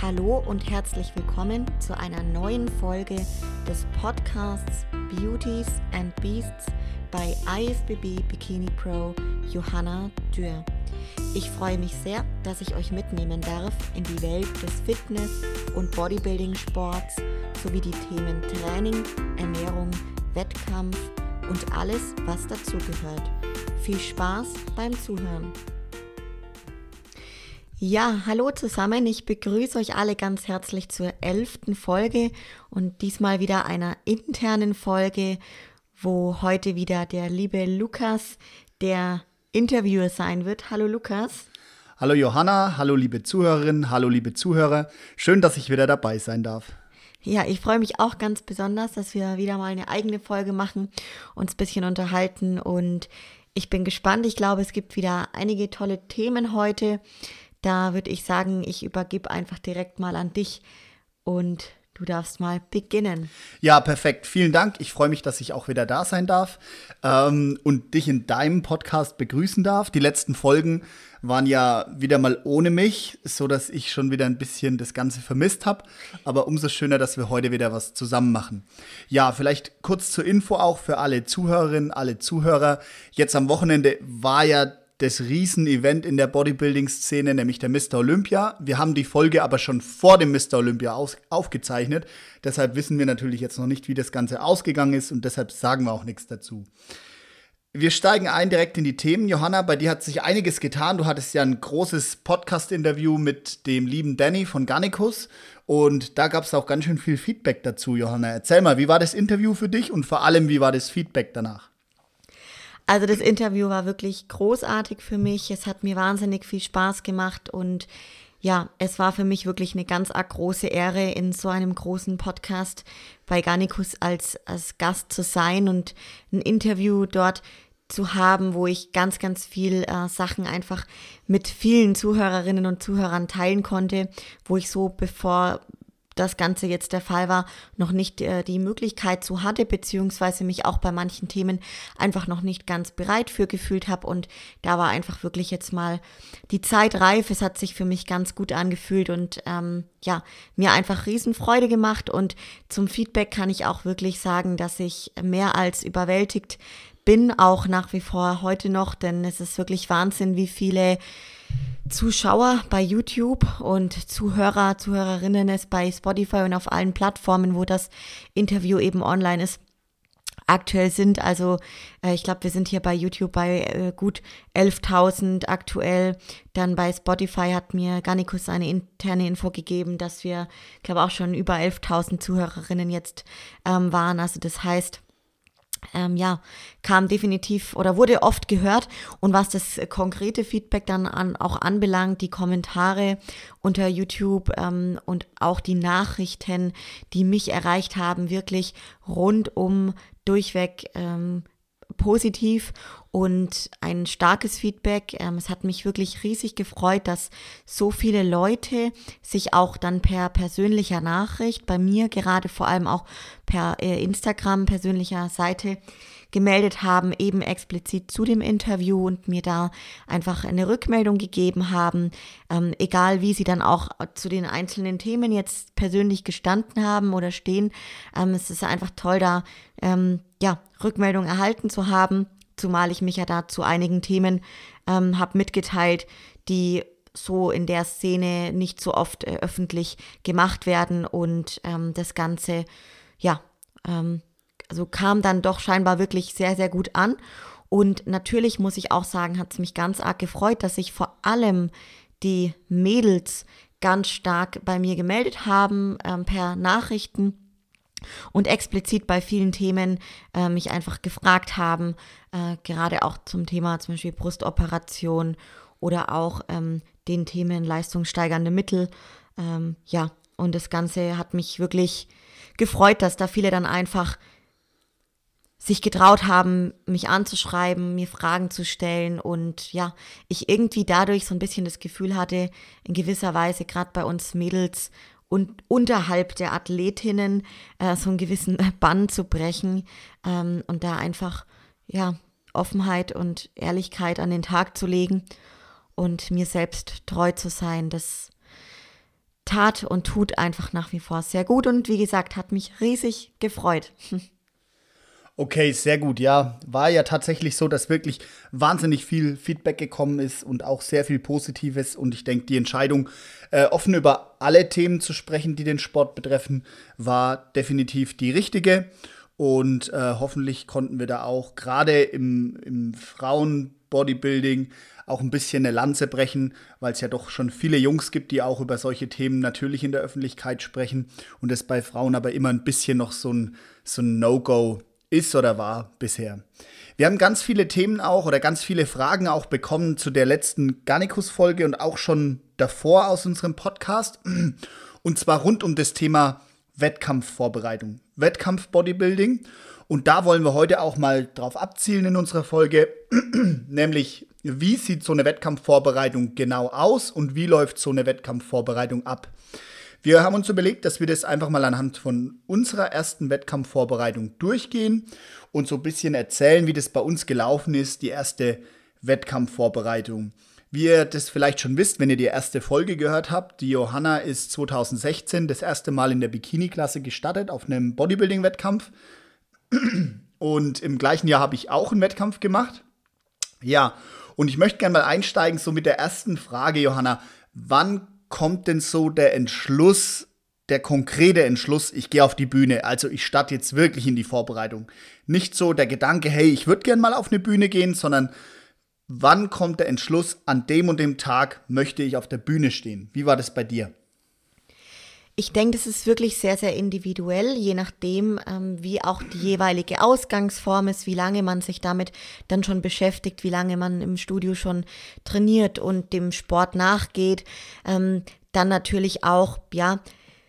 Hallo und herzlich willkommen zu einer neuen Folge des Podcasts Beauties and Beasts bei IFBB Bikini Pro Johanna Dürr. Ich freue mich sehr, dass ich euch mitnehmen darf in die Welt des Fitness- und Bodybuilding-Sports sowie die Themen Training, Ernährung, Wettkampf und alles, was dazugehört. Viel Spaß beim Zuhören. Ja, hallo zusammen. Ich begrüße euch alle ganz herzlich zur elften Folge und diesmal wieder einer internen Folge, wo heute wieder der liebe Lukas der Interviewer sein wird. Hallo Lukas. Hallo Johanna, hallo liebe Zuhörerinnen, hallo liebe Zuhörer. Schön, dass ich wieder dabei sein darf. Ja, ich freue mich auch ganz besonders, dass wir wieder mal eine eigene Folge machen, uns ein bisschen unterhalten und ich bin gespannt. Ich glaube, es gibt wieder einige tolle Themen heute. Da würde ich sagen, ich übergebe einfach direkt mal an dich und du darfst mal beginnen. Ja, perfekt. Vielen Dank. Ich freue mich, dass ich auch wieder da sein darf ähm, und dich in deinem Podcast begrüßen darf. Die letzten Folgen waren ja wieder mal ohne mich, so dass ich schon wieder ein bisschen das Ganze vermisst habe. Aber umso schöner, dass wir heute wieder was zusammen machen. Ja, vielleicht kurz zur Info auch für alle Zuhörerinnen, alle Zuhörer. Jetzt am Wochenende war ja das Riesen-Event in der Bodybuilding-Szene, nämlich der Mr. Olympia. Wir haben die Folge aber schon vor dem Mr. Olympia aufgezeichnet. Deshalb wissen wir natürlich jetzt noch nicht, wie das Ganze ausgegangen ist und deshalb sagen wir auch nichts dazu. Wir steigen ein direkt in die Themen. Johanna, bei dir hat sich einiges getan. Du hattest ja ein großes Podcast-Interview mit dem lieben Danny von Garnicus und da gab es auch ganz schön viel Feedback dazu, Johanna. Erzähl mal, wie war das Interview für dich und vor allem, wie war das Feedback danach? Also das Interview war wirklich großartig für mich. Es hat mir wahnsinnig viel Spaß gemacht und ja, es war für mich wirklich eine ganz große Ehre, in so einem großen Podcast bei Garnicus als, als Gast zu sein und ein Interview dort zu haben, wo ich ganz, ganz viel äh, Sachen einfach mit vielen Zuhörerinnen und Zuhörern teilen konnte, wo ich so bevor das Ganze jetzt der Fall war, noch nicht äh, die Möglichkeit zu hatte, beziehungsweise mich auch bei manchen Themen einfach noch nicht ganz bereit für gefühlt habe. Und da war einfach wirklich jetzt mal die Zeit reif. Es hat sich für mich ganz gut angefühlt und ähm, ja, mir einfach Riesenfreude gemacht. Und zum Feedback kann ich auch wirklich sagen, dass ich mehr als überwältigt bin, auch nach wie vor heute noch, denn es ist wirklich Wahnsinn, wie viele Zuschauer bei YouTube und Zuhörer, Zuhörerinnen es bei Spotify und auf allen Plattformen, wo das Interview eben online ist, aktuell sind. Also äh, ich glaube, wir sind hier bei YouTube bei äh, gut 11.000 aktuell. Dann bei Spotify hat mir Garnicus eine interne Info gegeben, dass wir, glaube auch schon über 11.000 Zuhörerinnen jetzt ähm, waren. Also das heißt, ähm, ja, kam definitiv oder wurde oft gehört. Und was das konkrete Feedback dann an, auch anbelangt, die Kommentare unter YouTube ähm, und auch die Nachrichten, die mich erreicht haben, wirklich rundum durchweg ähm, positiv und ein starkes Feedback. Ähm, es hat mich wirklich riesig gefreut, dass so viele Leute sich auch dann per persönlicher Nachricht, bei mir gerade vor allem auch per äh, Instagram persönlicher Seite, gemeldet haben, eben explizit zu dem Interview und mir da einfach eine Rückmeldung gegeben haben, ähm, egal wie sie dann auch zu den einzelnen Themen jetzt persönlich gestanden haben oder stehen. Ähm, es ist einfach toll, da ähm, ja, Rückmeldung erhalten zu haben, zumal ich mich ja da zu einigen Themen ähm, habe mitgeteilt, die so in der Szene nicht so oft äh, öffentlich gemacht werden und ähm, das Ganze, ja, ähm, also kam dann doch scheinbar wirklich sehr, sehr gut an. Und natürlich muss ich auch sagen, hat es mich ganz arg gefreut, dass sich vor allem die Mädels ganz stark bei mir gemeldet haben ähm, per Nachrichten und explizit bei vielen Themen äh, mich einfach gefragt haben, äh, gerade auch zum Thema zum Beispiel Brustoperation oder auch ähm, den Themen leistungssteigernde Mittel. Ähm, ja, und das Ganze hat mich wirklich gefreut, dass da viele dann einfach sich getraut haben, mich anzuschreiben, mir Fragen zu stellen und ja, ich irgendwie dadurch so ein bisschen das Gefühl hatte, in gewisser Weise gerade bei uns Mädels und unterhalb der Athletinnen äh, so einen gewissen Bann zu brechen ähm, und da einfach ja Offenheit und Ehrlichkeit an den Tag zu legen und mir selbst treu zu sein. Das tat und tut einfach nach wie vor sehr gut und wie gesagt, hat mich riesig gefreut. Okay, sehr gut. Ja, war ja tatsächlich so, dass wirklich wahnsinnig viel Feedback gekommen ist und auch sehr viel Positives. Und ich denke, die Entscheidung, äh, offen über alle Themen zu sprechen, die den Sport betreffen, war definitiv die richtige. Und äh, hoffentlich konnten wir da auch gerade im, im Frauen-Bodybuilding auch ein bisschen eine Lanze brechen, weil es ja doch schon viele Jungs gibt, die auch über solche Themen natürlich in der Öffentlichkeit sprechen und es bei Frauen aber immer ein bisschen noch so ein, so ein No-Go ist oder war bisher. Wir haben ganz viele Themen auch oder ganz viele Fragen auch bekommen zu der letzten Garnicus-Folge und auch schon davor aus unserem Podcast. Und zwar rund um das Thema Wettkampfvorbereitung, Wettkampf-Bodybuilding. Und da wollen wir heute auch mal drauf abzielen in unserer Folge, nämlich wie sieht so eine Wettkampfvorbereitung genau aus und wie läuft so eine Wettkampfvorbereitung ab. Wir haben uns überlegt, dass wir das einfach mal anhand von unserer ersten Wettkampfvorbereitung durchgehen und so ein bisschen erzählen, wie das bei uns gelaufen ist, die erste Wettkampfvorbereitung. Wie ihr das vielleicht schon wisst, wenn ihr die erste Folge gehört habt, die Johanna ist 2016 das erste Mal in der Bikini-Klasse gestartet auf einem Bodybuilding-Wettkampf. Und im gleichen Jahr habe ich auch einen Wettkampf gemacht. Ja, und ich möchte gerne mal einsteigen, so mit der ersten Frage, Johanna. Wann kommt denn so der Entschluss, der konkrete Entschluss, ich gehe auf die Bühne, also ich starte jetzt wirklich in die Vorbereitung. Nicht so der Gedanke, hey, ich würde gern mal auf eine Bühne gehen, sondern wann kommt der Entschluss, an dem und dem Tag möchte ich auf der Bühne stehen? Wie war das bei dir? Ich denke, das ist wirklich sehr, sehr individuell, je nachdem, ähm, wie auch die jeweilige Ausgangsform ist, wie lange man sich damit dann schon beschäftigt, wie lange man im Studio schon trainiert und dem Sport nachgeht. Ähm, dann natürlich auch, ja,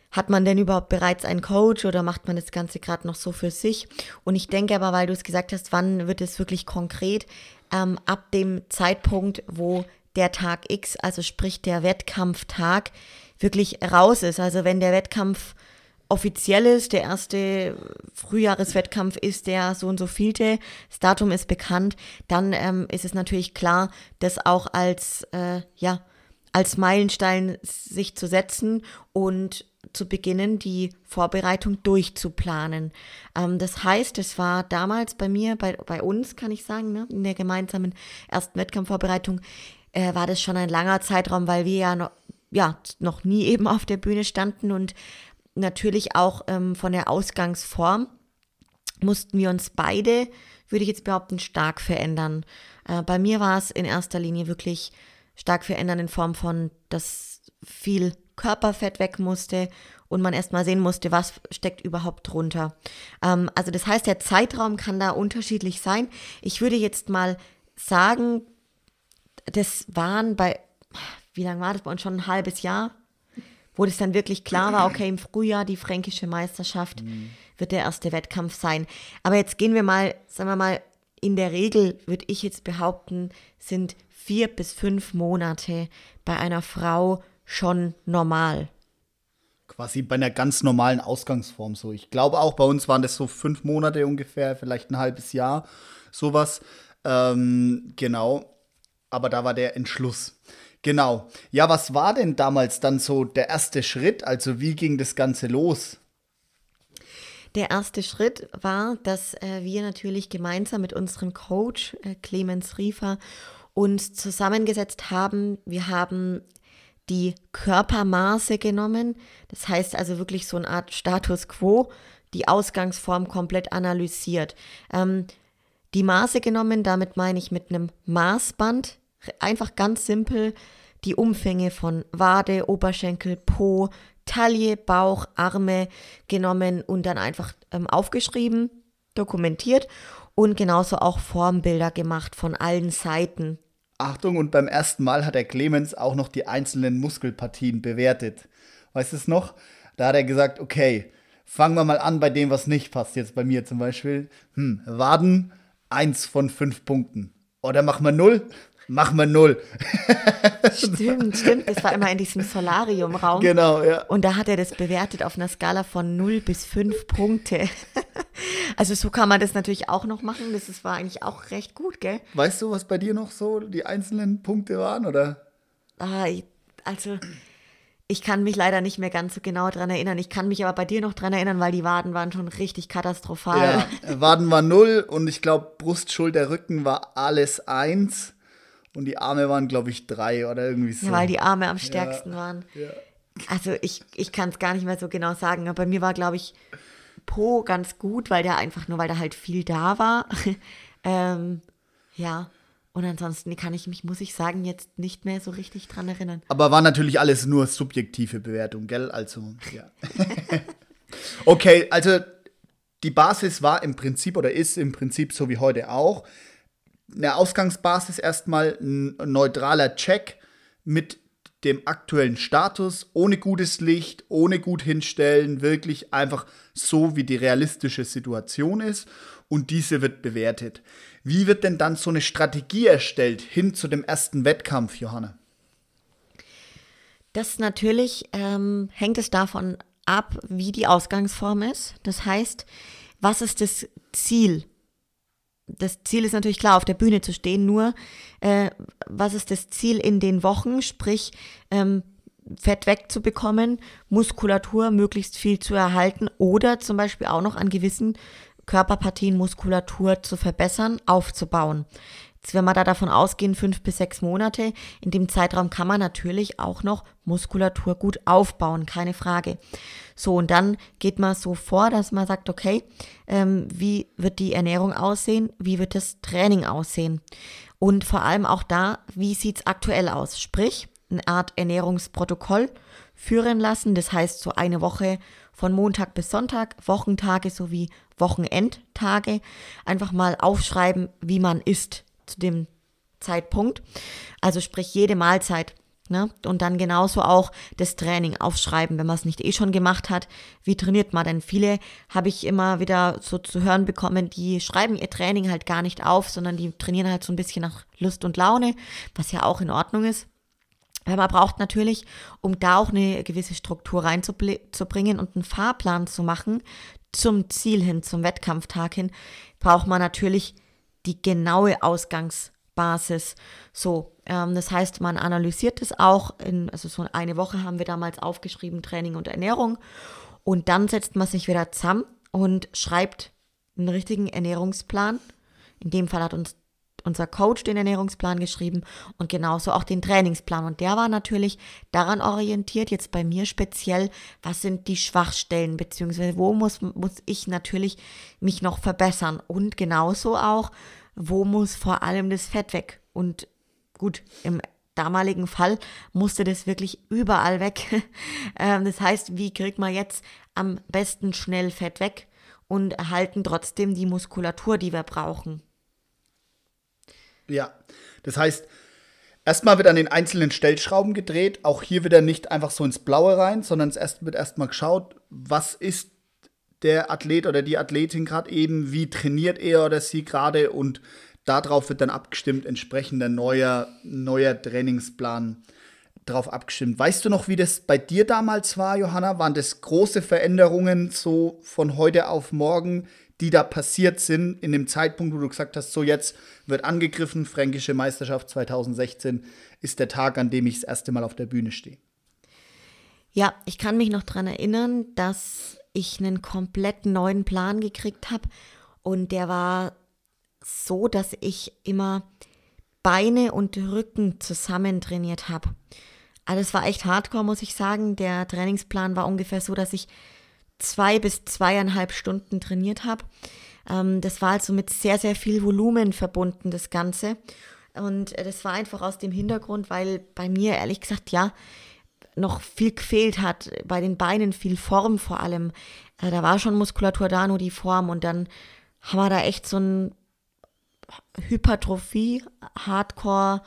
hat man denn überhaupt bereits einen Coach oder macht man das Ganze gerade noch so für sich? Und ich denke aber, weil du es gesagt hast, wann wird es wirklich konkret? Ähm, ab dem Zeitpunkt, wo der Tag X, also sprich der Wettkampftag, wirklich raus ist. Also wenn der Wettkampf offiziell ist, der erste Frühjahreswettkampf ist der so und so vielte, das Datum ist bekannt, dann ähm, ist es natürlich klar, das auch als, äh, ja, als Meilenstein sich zu setzen und zu beginnen, die Vorbereitung durchzuplanen. Ähm, das heißt, es war damals bei mir, bei, bei uns, kann ich sagen, ne, in der gemeinsamen ersten Wettkampfvorbereitung, äh, war das schon ein langer Zeitraum, weil wir ja noch ja, noch nie eben auf der Bühne standen und natürlich auch ähm, von der Ausgangsform mussten wir uns beide, würde ich jetzt behaupten, stark verändern. Äh, bei mir war es in erster Linie wirklich stark verändern in Form von, dass viel Körperfett weg musste und man erstmal sehen musste, was steckt überhaupt drunter. Ähm, also das heißt, der Zeitraum kann da unterschiedlich sein. Ich würde jetzt mal sagen, das waren bei wie lange war das bei uns schon ein halbes Jahr, wo das dann wirklich klar war, okay, im Frühjahr die fränkische Meisterschaft mhm. wird der erste Wettkampf sein. Aber jetzt gehen wir mal, sagen wir mal, in der Regel würde ich jetzt behaupten, sind vier bis fünf Monate bei einer Frau schon normal. Quasi bei einer ganz normalen Ausgangsform so. Ich glaube auch bei uns waren das so fünf Monate ungefähr, vielleicht ein halbes Jahr, sowas. Ähm, genau. Aber da war der Entschluss. Genau. Ja, was war denn damals dann so der erste Schritt? Also wie ging das Ganze los? Der erste Schritt war, dass äh, wir natürlich gemeinsam mit unserem Coach äh, Clemens Riefer uns zusammengesetzt haben. Wir haben die Körpermaße genommen. Das heißt also wirklich so eine Art Status quo, die Ausgangsform komplett analysiert. Ähm, die Maße genommen, damit meine ich mit einem Maßband einfach ganz simpel die Umfänge von Wade, Oberschenkel, Po, Taille, Bauch, Arme genommen und dann einfach ähm, aufgeschrieben, dokumentiert und genauso auch Formbilder gemacht von allen Seiten. Achtung, und beim ersten Mal hat der Clemens auch noch die einzelnen Muskelpartien bewertet. Weißt du es noch? Da hat er gesagt, okay, fangen wir mal an bei dem, was nicht passt. Jetzt bei mir zum Beispiel. Hm, Waden, eins von fünf Punkten. Oder machen wir null? mach mal null. stimmt, stimmt. Das war immer in diesem Solarium-Raum. Genau, ja. Und da hat er das bewertet auf einer Skala von 0 bis 5 Punkte. also so kann man das natürlich auch noch machen. Das war eigentlich auch recht gut, gell? Weißt du, was bei dir noch so die einzelnen Punkte waren, oder? Ah, also ich kann mich leider nicht mehr ganz so genau dran erinnern. Ich kann mich aber bei dir noch dran erinnern, weil die Waden waren schon richtig katastrophal. Ja, Waden war null und ich glaube Brust, Schulter, Rücken war alles eins. Und die Arme waren, glaube ich, drei oder irgendwie so. Ja, weil die Arme am stärksten ja, waren. Ja. Also ich, ich kann es gar nicht mehr so genau sagen. Aber bei mir war, glaube ich, Po ganz gut, weil der einfach nur, weil da halt viel da war. ähm, ja. Und ansonsten kann ich mich, muss ich sagen, jetzt nicht mehr so richtig dran erinnern. Aber war natürlich alles nur subjektive Bewertung, gell? Also, ja. okay, also die Basis war im Prinzip oder ist im Prinzip so wie heute auch. Eine Ausgangsbasis erstmal ein neutraler Check mit dem aktuellen Status, ohne gutes Licht, ohne gut hinstellen, wirklich einfach so, wie die realistische Situation ist und diese wird bewertet. Wie wird denn dann so eine Strategie erstellt hin zu dem ersten Wettkampf, Johanna? Das natürlich ähm, hängt es davon ab, wie die Ausgangsform ist. Das heißt, was ist das Ziel? Das Ziel ist natürlich klar, auf der Bühne zu stehen, nur äh, was ist das Ziel in den Wochen, sprich ähm, Fett wegzubekommen, Muskulatur möglichst viel zu erhalten oder zum Beispiel auch noch an gewissen Körperpartien, Muskulatur zu verbessern, aufzubauen. Jetzt, wenn wir da davon ausgehen, fünf bis sechs Monate, in dem Zeitraum kann man natürlich auch noch Muskulatur gut aufbauen, keine Frage. So, und dann geht man so vor, dass man sagt, okay, ähm, wie wird die Ernährung aussehen? Wie wird das Training aussehen? Und vor allem auch da, wie sieht's aktuell aus? Sprich, eine Art Ernährungsprotokoll führen lassen. Das heißt, so eine Woche von Montag bis Sonntag, Wochentage sowie Wochenendtage, einfach mal aufschreiben, wie man isst zu dem Zeitpunkt. Also sprich jede Mahlzeit. Ne? Und dann genauso auch das Training aufschreiben, wenn man es nicht eh schon gemacht hat. Wie trainiert man denn? Viele habe ich immer wieder so zu hören bekommen, die schreiben ihr Training halt gar nicht auf, sondern die trainieren halt so ein bisschen nach Lust und Laune, was ja auch in Ordnung ist. Weil man braucht natürlich, um da auch eine gewisse Struktur reinzubringen und einen Fahrplan zu machen, zum Ziel hin, zum Wettkampftag hin, braucht man natürlich die genaue Ausgangsbasis. So, ähm, das heißt, man analysiert es auch. In, also so eine Woche haben wir damals aufgeschrieben, Training und Ernährung. Und dann setzt man sich wieder zusammen und schreibt einen richtigen Ernährungsplan. In dem Fall hat uns unser Coach den Ernährungsplan geschrieben und genauso auch den Trainingsplan. Und der war natürlich daran orientiert, jetzt bei mir speziell, was sind die Schwachstellen, beziehungsweise wo muss, muss ich natürlich mich noch verbessern. Und genauso auch, wo muss vor allem das Fett weg. Und gut, im damaligen Fall musste das wirklich überall weg. Ähm, das heißt, wie kriegt man jetzt am besten schnell Fett weg und erhalten trotzdem die Muskulatur, die wir brauchen? Ja, das heißt, erstmal wird an den einzelnen Stellschrauben gedreht. Auch hier wird er nicht einfach so ins Blaue rein, sondern es wird erstmal geschaut, was ist der Athlet oder die Athletin gerade eben, wie trainiert er oder sie gerade und darauf wird dann abgestimmt, entsprechender neuer, neuer Trainingsplan darauf abgestimmt. Weißt du noch, wie das bei dir damals war, Johanna? Waren das große Veränderungen so von heute auf morgen, die da passiert sind in dem Zeitpunkt, wo du gesagt hast, so jetzt wird angegriffen, Fränkische Meisterschaft 2016 ist der Tag, an dem ich das erste Mal auf der Bühne stehe. Ja, ich kann mich noch daran erinnern, dass ich einen komplett neuen Plan gekriegt habe und der war so, dass ich immer Beine und Rücken zusammen trainiert habe. Also es war echt hardcore, muss ich sagen. Der Trainingsplan war ungefähr so, dass ich zwei bis zweieinhalb Stunden trainiert habe. Ähm, das war also mit sehr, sehr viel Volumen verbunden, das Ganze. Und äh, das war einfach aus dem Hintergrund, weil bei mir ehrlich gesagt, ja, noch viel gefehlt hat, bei den Beinen viel Form vor allem. Äh, da war schon Muskulatur da, nur die Form. Und dann haben wir da echt so ein Hypertrophie, Hardcore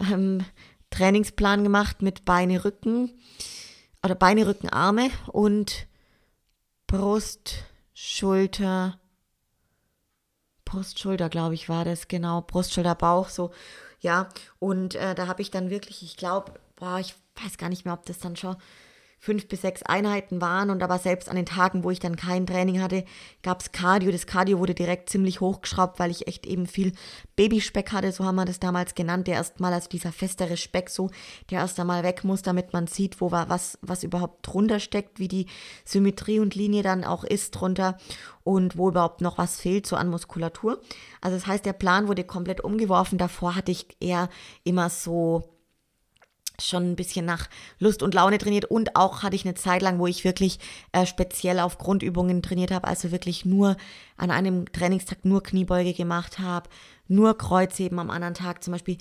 ähm, Trainingsplan gemacht mit Beine, Rücken oder Beine, Rücken, Arme und Brust, Schulter, Brust, Schulter, glaube ich, war das, genau. Brust, Schulter, Bauch, so, ja. Und äh, da habe ich dann wirklich, ich glaube, ich weiß gar nicht mehr, ob das dann schon fünf bis sechs Einheiten waren und aber selbst an den Tagen, wo ich dann kein Training hatte, gab es Cardio. Das Cardio wurde direkt ziemlich hochgeschraubt, weil ich echt eben viel Babyspeck hatte, so haben wir das damals genannt, der erstmal, also dieser festere Speck so, der erst einmal weg muss, damit man sieht, wo war, was, was überhaupt drunter steckt, wie die Symmetrie und Linie dann auch ist drunter und wo überhaupt noch was fehlt so an Muskulatur. Also das heißt, der Plan wurde komplett umgeworfen. Davor hatte ich eher immer so schon ein bisschen nach Lust und Laune trainiert und auch hatte ich eine Zeit lang, wo ich wirklich äh, speziell auf Grundübungen trainiert habe, also wirklich nur an einem Trainingstag nur Kniebeuge gemacht habe, nur Kreuzheben am anderen Tag, zum Beispiel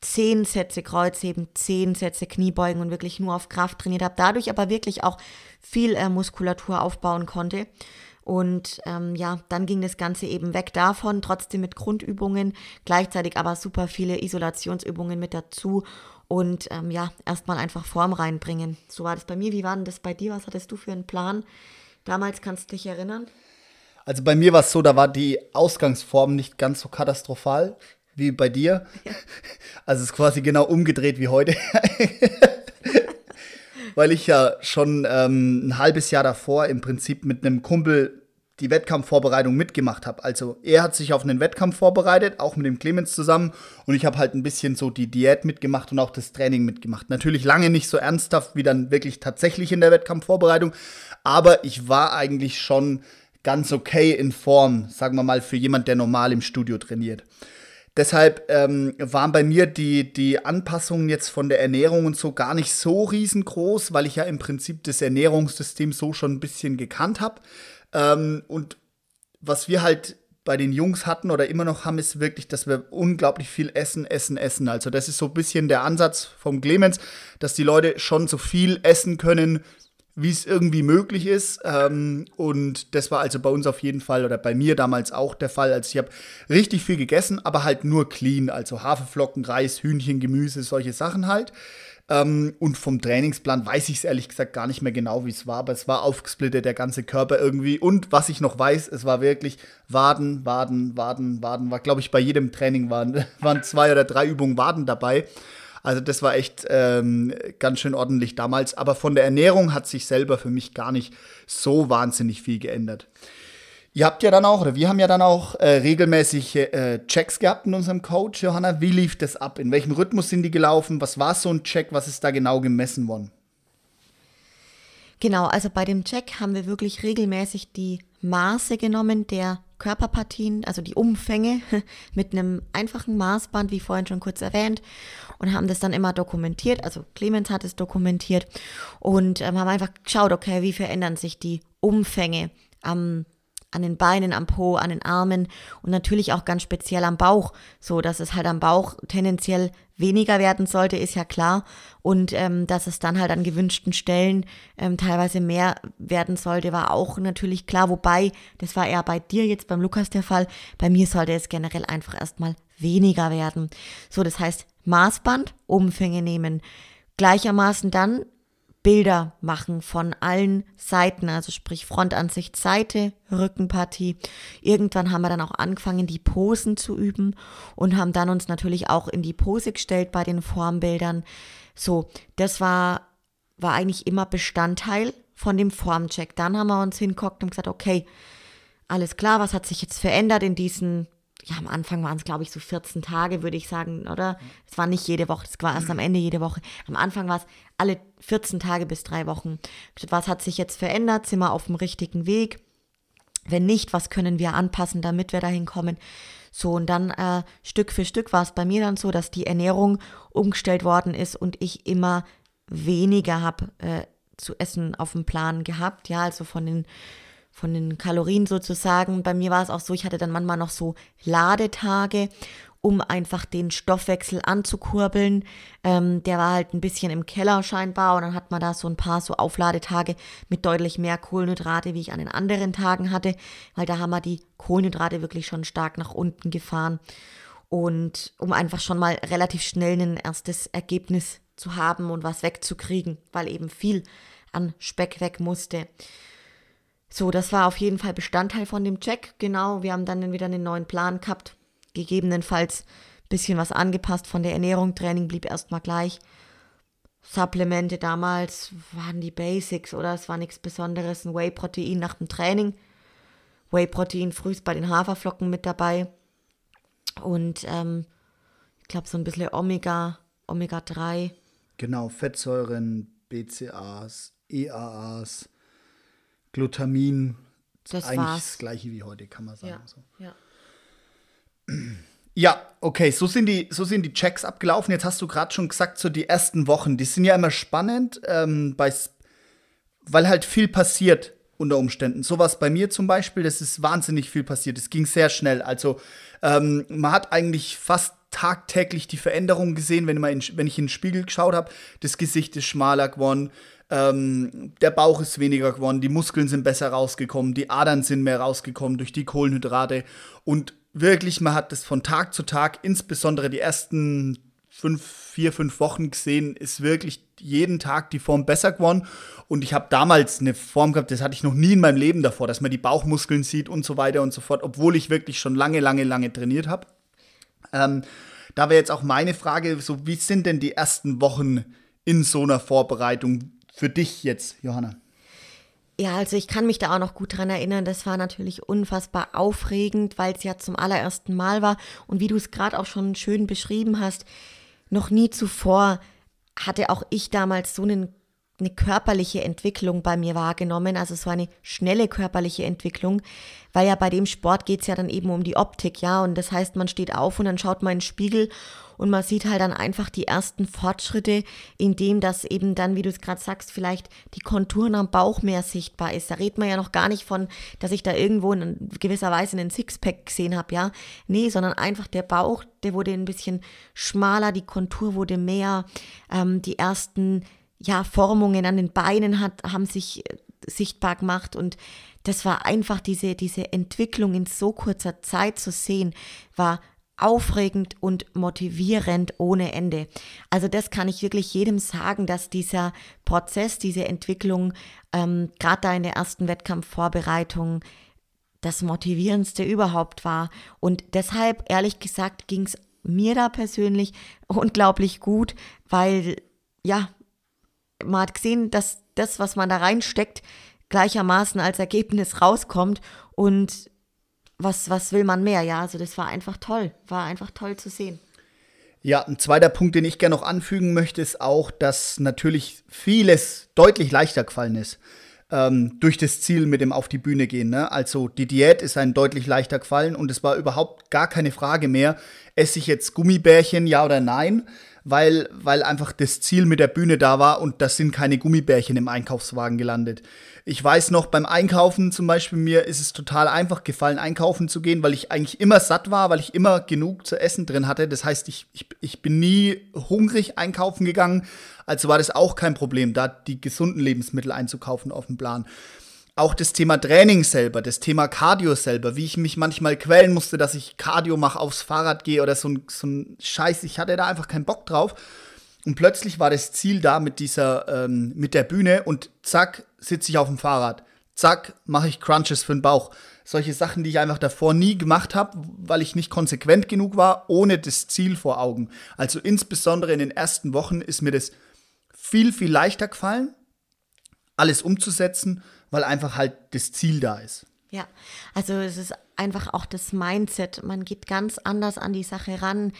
zehn Sätze Kreuzheben, zehn Sätze Kniebeugen und wirklich nur auf Kraft trainiert habe, dadurch aber wirklich auch viel äh, Muskulatur aufbauen konnte. Und ähm, ja, dann ging das Ganze eben weg davon, trotzdem mit Grundübungen, gleichzeitig aber super viele Isolationsübungen mit dazu und ähm, ja, erstmal einfach Form reinbringen. So war das bei mir. Wie war denn das bei dir? Was hattest du für einen Plan? Damals kannst du dich erinnern? Also bei mir war es so, da war die Ausgangsform nicht ganz so katastrophal wie bei dir. Ja. Also es ist quasi genau umgedreht wie heute. Weil ich ja schon ähm, ein halbes Jahr davor im Prinzip mit einem Kumpel die Wettkampfvorbereitung mitgemacht habe. Also er hat sich auf einen Wettkampf vorbereitet, auch mit dem Clemens zusammen. Und ich habe halt ein bisschen so die Diät mitgemacht und auch das Training mitgemacht. Natürlich lange nicht so ernsthaft wie dann wirklich tatsächlich in der Wettkampfvorbereitung. Aber ich war eigentlich schon ganz okay in Form, sagen wir mal, für jemand, der normal im Studio trainiert. Deshalb ähm, waren bei mir die, die Anpassungen jetzt von der Ernährung und so gar nicht so riesengroß, weil ich ja im Prinzip das Ernährungssystem so schon ein bisschen gekannt habe. Ähm, und was wir halt bei den Jungs hatten oder immer noch haben, ist wirklich, dass wir unglaublich viel essen, essen, essen. Also das ist so ein bisschen der Ansatz vom Clemens, dass die Leute schon so viel essen können, wie es irgendwie möglich ist. Ähm, und das war also bei uns auf jeden Fall oder bei mir damals auch der Fall. Also ich habe richtig viel gegessen, aber halt nur clean. Also Haferflocken, Reis, Hühnchen, Gemüse, solche Sachen halt. Ähm, und vom Trainingsplan weiß ich es ehrlich gesagt gar nicht mehr genau, wie es war, aber es war aufgesplittet, der ganze Körper irgendwie. Und was ich noch weiß, es war wirklich Waden, Waden, Waden, Waden. War, glaube ich, bei jedem Training waren, waren zwei oder drei Übungen Waden dabei. Also das war echt ähm, ganz schön ordentlich damals. Aber von der Ernährung hat sich selber für mich gar nicht so wahnsinnig viel geändert. Ihr habt ja dann auch, oder wir haben ja dann auch äh, regelmäßig äh, Checks gehabt in unserem Coach, Johanna. Wie lief das ab? In welchem Rhythmus sind die gelaufen? Was war so ein Check? Was ist da genau gemessen worden? Genau, also bei dem Check haben wir wirklich regelmäßig die Maße genommen der Körperpartien, also die Umfänge mit einem einfachen Maßband, wie vorhin schon kurz erwähnt, und haben das dann immer dokumentiert. Also Clemens hat es dokumentiert und ähm, haben einfach geschaut, okay, wie verändern sich die Umfänge am an den Beinen, am Po, an den Armen und natürlich auch ganz speziell am Bauch, so dass es halt am Bauch tendenziell weniger werden sollte, ist ja klar. Und ähm, dass es dann halt an gewünschten Stellen ähm, teilweise mehr werden sollte, war auch natürlich klar. Wobei, das war eher bei dir jetzt beim Lukas der Fall. Bei mir sollte es generell einfach erstmal weniger werden. So, das heißt, Maßband, Umfänge nehmen. Gleichermaßen dann Bilder machen von allen Seiten, also sprich Frontansicht, Seite, Rückenpartie. Irgendwann haben wir dann auch angefangen, die Posen zu üben und haben dann uns natürlich auch in die Pose gestellt bei den Formbildern. So, das war, war eigentlich immer Bestandteil von dem Formcheck. Dann haben wir uns hinguckt und gesagt, okay, alles klar, was hat sich jetzt verändert in diesen ja, am Anfang waren es, glaube ich, so 14 Tage, würde ich sagen, oder? Es war nicht jede Woche, es war erst am Ende jede Woche. Am Anfang war es alle 14 Tage bis drei Wochen. Was hat sich jetzt verändert? Sind wir auf dem richtigen Weg? Wenn nicht, was können wir anpassen, damit wir dahin kommen? So, und dann äh, Stück für Stück war es bei mir dann so, dass die Ernährung umgestellt worden ist und ich immer weniger habe äh, zu essen auf dem Plan gehabt. Ja, also von den von den Kalorien sozusagen. Bei mir war es auch so, ich hatte dann manchmal noch so Ladetage, um einfach den Stoffwechsel anzukurbeln. Ähm, der war halt ein bisschen im Keller scheinbar und dann hat man da so ein paar so Aufladetage mit deutlich mehr Kohlenhydrate, wie ich an den anderen Tagen hatte, weil da haben wir die Kohlenhydrate wirklich schon stark nach unten gefahren. Und um einfach schon mal relativ schnell ein erstes Ergebnis zu haben und was wegzukriegen, weil eben viel an Speck weg musste. So, das war auf jeden Fall Bestandteil von dem Check. Genau, wir haben dann wieder einen neuen Plan gehabt. Gegebenenfalls ein bisschen was angepasst von der Ernährung. Training blieb erstmal gleich. Supplemente damals waren die Basics oder es war nichts Besonderes. Ein Whey-Protein nach dem Training. Whey-Protein frühst bei den Haferflocken mit dabei. Und ähm, ich glaube so ein bisschen Omega, Omega-3. Genau, Fettsäuren, BCAAs, EAAs, Glutamin. Das Eigentlich war's. das gleiche wie heute, kann man sagen. Ja, So. ja. Ja, okay, so sind die, so sind die Checks abgelaufen. Jetzt hast du gerade schon gesagt, so die ersten Wochen, die sind ja immer spannend, ähm, bei, weil halt viel passiert unter Umständen. Sowas bei mir zum Beispiel, das ist wahnsinnig viel passiert. Es ging sehr schnell. Also ähm, man hat eigentlich fast tagtäglich die Veränderungen gesehen, wenn, man in, wenn ich in den Spiegel geschaut habe. Das Gesicht ist schmaler geworden, ähm, der Bauch ist weniger geworden, die Muskeln sind besser rausgekommen, die Adern sind mehr rausgekommen durch die Kohlenhydrate. Und wirklich, man hat das von Tag zu Tag, insbesondere die ersten fünf, vier, fünf Wochen gesehen, ist wirklich jeden Tag die Form besser geworden. Und ich habe damals eine Form gehabt, das hatte ich noch nie in meinem Leben davor, dass man die Bauchmuskeln sieht und so weiter und so fort, obwohl ich wirklich schon lange, lange, lange trainiert habe. Ähm, da wäre jetzt auch meine Frage, so wie sind denn die ersten Wochen in so einer Vorbereitung für dich jetzt, Johanna? Ja, also ich kann mich da auch noch gut dran erinnern. Das war natürlich unfassbar aufregend, weil es ja zum allerersten Mal war. Und wie du es gerade auch schon schön beschrieben hast, noch nie zuvor hatte auch ich damals so einen, eine körperliche Entwicklung bei mir wahrgenommen. Also war eine schnelle körperliche Entwicklung, weil ja bei dem Sport geht es ja dann eben um die Optik, ja. Und das heißt, man steht auf und dann schaut man in den Spiegel und man sieht halt dann einfach die ersten Fortschritte, indem das eben dann, wie du es gerade sagst, vielleicht die Konturen am Bauch mehr sichtbar ist. Da redet man ja noch gar nicht von, dass ich da irgendwo in gewisser Weise einen Sixpack gesehen habe, ja. Nee, sondern einfach der Bauch, der wurde ein bisschen schmaler, die Kontur wurde mehr, ähm, die ersten ja, Formungen an den Beinen hat, haben sich äh, sichtbar gemacht und das war einfach diese, diese Entwicklung in so kurzer Zeit zu sehen, war aufregend und motivierend ohne Ende. Also das kann ich wirklich jedem sagen, dass dieser Prozess, diese Entwicklung, ähm, gerade da in der ersten Wettkampfvorbereitung, das motivierendste überhaupt war. Und deshalb, ehrlich gesagt, ging es mir da persönlich unglaublich gut, weil, ja, man hat gesehen, dass das, was man da reinsteckt, gleichermaßen als Ergebnis rauskommt und was, was will man mehr? Ja, also das war einfach toll, war einfach toll zu sehen. Ja, ein zweiter Punkt, den ich gerne noch anfügen möchte, ist auch, dass natürlich vieles deutlich leichter gefallen ist ähm, durch das Ziel mit dem auf die Bühne gehen. Ne? Also die Diät ist ein deutlich leichter gefallen und es war überhaupt gar keine Frage mehr, esse ich jetzt Gummibärchen, ja oder nein, weil, weil einfach das Ziel mit der Bühne da war und das sind keine Gummibärchen im Einkaufswagen gelandet. Ich weiß noch, beim Einkaufen zum Beispiel, mir ist es total einfach gefallen, einkaufen zu gehen, weil ich eigentlich immer satt war, weil ich immer genug zu essen drin hatte. Das heißt, ich, ich, ich bin nie hungrig einkaufen gegangen. Also war das auch kein Problem, da die gesunden Lebensmittel einzukaufen auf dem Plan. Auch das Thema Training selber, das Thema Cardio selber, wie ich mich manchmal quälen musste, dass ich Cardio mache, aufs Fahrrad gehe oder so ein, so ein Scheiß. Ich hatte da einfach keinen Bock drauf. Und plötzlich war das Ziel da mit dieser, ähm, mit der Bühne und zack, sitze ich auf dem Fahrrad. Zack, mache ich Crunches für den Bauch. Solche Sachen, die ich einfach davor nie gemacht habe, weil ich nicht konsequent genug war, ohne das Ziel vor Augen. Also insbesondere in den ersten Wochen ist mir das viel, viel leichter gefallen, alles umzusetzen, weil einfach halt das Ziel da ist. Ja, also es ist einfach auch das Mindset. Man geht ganz anders an die Sache ran.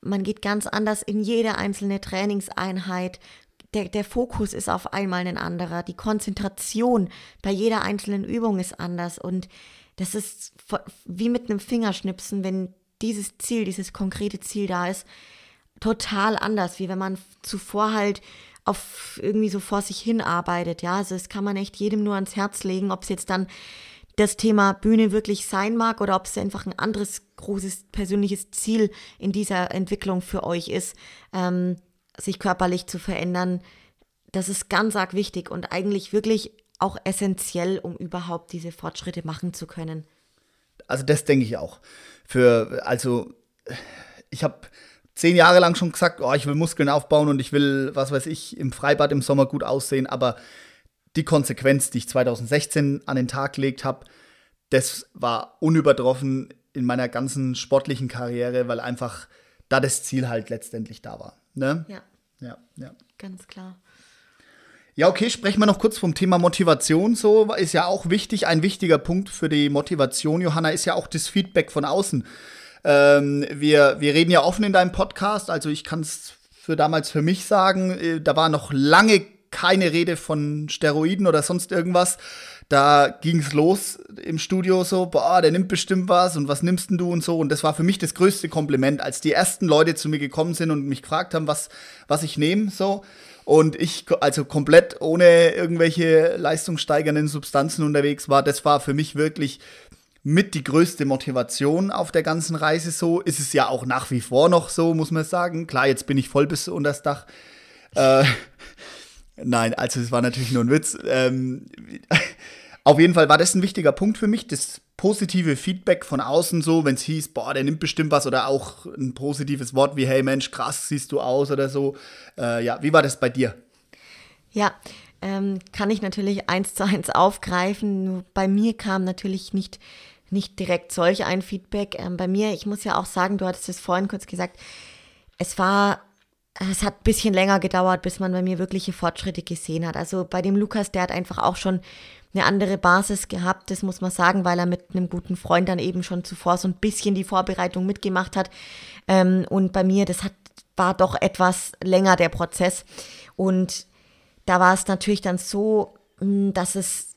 Man geht ganz anders in jede einzelne Trainingseinheit. Der, der Fokus ist auf einmal ein anderer. Die Konzentration bei jeder einzelnen Übung ist anders. Und das ist wie mit einem Fingerschnipsen, wenn dieses Ziel, dieses konkrete Ziel da ist, total anders, wie wenn man zuvor halt auf irgendwie so vor sich hin arbeitet. Ja, also das kann man echt jedem nur ans Herz legen, ob es jetzt dann das Thema Bühne wirklich sein mag oder ob es einfach ein anderes großes persönliches Ziel in dieser Entwicklung für euch ist, ähm, sich körperlich zu verändern. Das ist ganz arg wichtig und eigentlich wirklich auch essentiell, um überhaupt diese Fortschritte machen zu können. Also das denke ich auch. Für also ich habe zehn Jahre lang schon gesagt, oh, ich will Muskeln aufbauen und ich will, was weiß ich, im Freibad im Sommer gut aussehen, aber die Konsequenz, die ich 2016 an den Tag gelegt habe, das war unübertroffen in meiner ganzen sportlichen Karriere, weil einfach da das Ziel halt letztendlich da war. Ne? Ja. ja, ja. Ganz klar. Ja, okay, sprechen wir noch kurz vom Thema Motivation. So ist ja auch wichtig. Ein wichtiger Punkt für die Motivation, Johanna, ist ja auch das Feedback von außen. Ähm, wir, wir reden ja offen in deinem Podcast. Also ich kann es für damals für mich sagen, äh, da war noch lange keine Rede von Steroiden oder sonst irgendwas. Da ging es los im Studio so, boah, der nimmt bestimmt was und was nimmst denn du und so. Und das war für mich das größte Kompliment, als die ersten Leute zu mir gekommen sind und mich gefragt haben, was, was ich nehme. So. Und ich, also komplett ohne irgendwelche leistungssteigernden Substanzen unterwegs war, das war für mich wirklich mit die größte Motivation auf der ganzen Reise so. Ist es ja auch nach wie vor noch so, muss man sagen. Klar, jetzt bin ich voll bis unter das Dach. Äh, nein, also es war natürlich nur ein Witz. Ähm, auf jeden Fall war das ein wichtiger Punkt für mich, das positive Feedback von außen so, wenn es hieß, boah, der nimmt bestimmt was oder auch ein positives Wort wie, hey Mensch, krass siehst du aus oder so. Äh, ja, wie war das bei dir? Ja, ähm, kann ich natürlich eins zu eins aufgreifen. Bei mir kam natürlich nicht, nicht direkt solch ein Feedback. Ähm, bei mir, ich muss ja auch sagen, du hattest es vorhin kurz gesagt, es war es hat ein bisschen länger gedauert, bis man bei mir wirkliche Fortschritte gesehen hat. Also bei dem Lukas, der hat einfach auch schon eine andere Basis gehabt, das muss man sagen, weil er mit einem guten Freund dann eben schon zuvor so ein bisschen die Vorbereitung mitgemacht hat. Ähm, und bei mir, das hat, war doch etwas länger der Prozess. Und da war es natürlich dann so, hm, dass es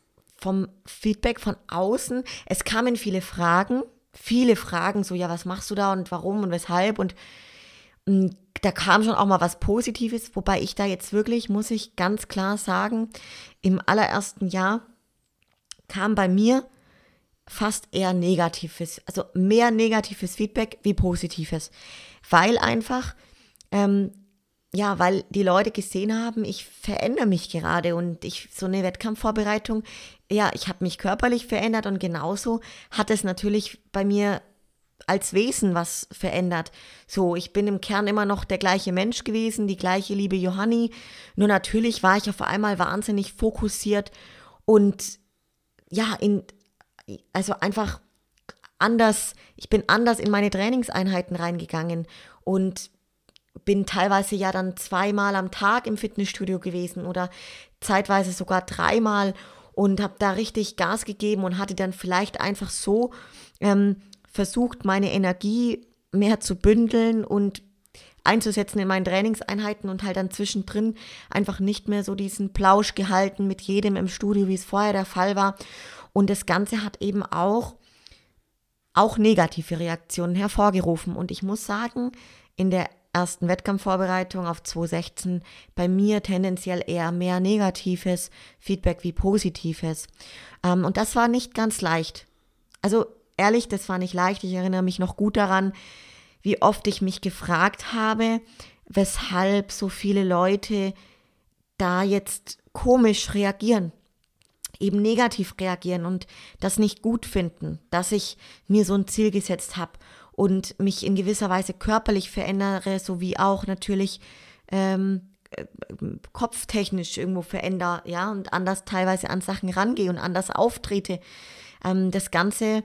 vom Feedback von außen, es kamen viele Fragen, viele Fragen, so, ja, was machst du da und warum und weshalb? Und hm, da kam schon auch mal was Positives, wobei ich da jetzt wirklich, muss ich ganz klar sagen, im allerersten Jahr kam bei mir fast eher negatives, also mehr negatives Feedback wie positives, weil einfach, ähm, ja, weil die Leute gesehen haben, ich verändere mich gerade und ich so eine Wettkampfvorbereitung, ja, ich habe mich körperlich verändert und genauso hat es natürlich bei mir als Wesen was verändert. So, ich bin im Kern immer noch der gleiche Mensch gewesen, die gleiche liebe Johanni, nur natürlich war ich auf einmal wahnsinnig fokussiert und ja, in, also einfach anders, ich bin anders in meine Trainingseinheiten reingegangen und bin teilweise ja dann zweimal am Tag im Fitnessstudio gewesen oder zeitweise sogar dreimal und habe da richtig Gas gegeben und hatte dann vielleicht einfach so ähm, versucht, meine Energie mehr zu bündeln und einzusetzen in meinen Trainingseinheiten und halt dann zwischendrin einfach nicht mehr so diesen Plausch gehalten mit jedem im Studio, wie es vorher der Fall war. Und das Ganze hat eben auch, auch negative Reaktionen hervorgerufen. Und ich muss sagen, in der ersten Wettkampfvorbereitung auf 2016 bei mir tendenziell eher mehr negatives Feedback wie positives. Ähm, und das war nicht ganz leicht. Also ehrlich, das war nicht leicht. Ich erinnere mich noch gut daran, wie oft ich mich gefragt habe, weshalb so viele Leute da jetzt komisch reagieren, eben negativ reagieren und das nicht gut finden, dass ich mir so ein Ziel gesetzt habe und mich in gewisser Weise körperlich verändere, sowie auch natürlich ähm, äh, kopftechnisch irgendwo verändere, ja, und anders teilweise an Sachen rangehe und anders auftrete. Ähm, das Ganze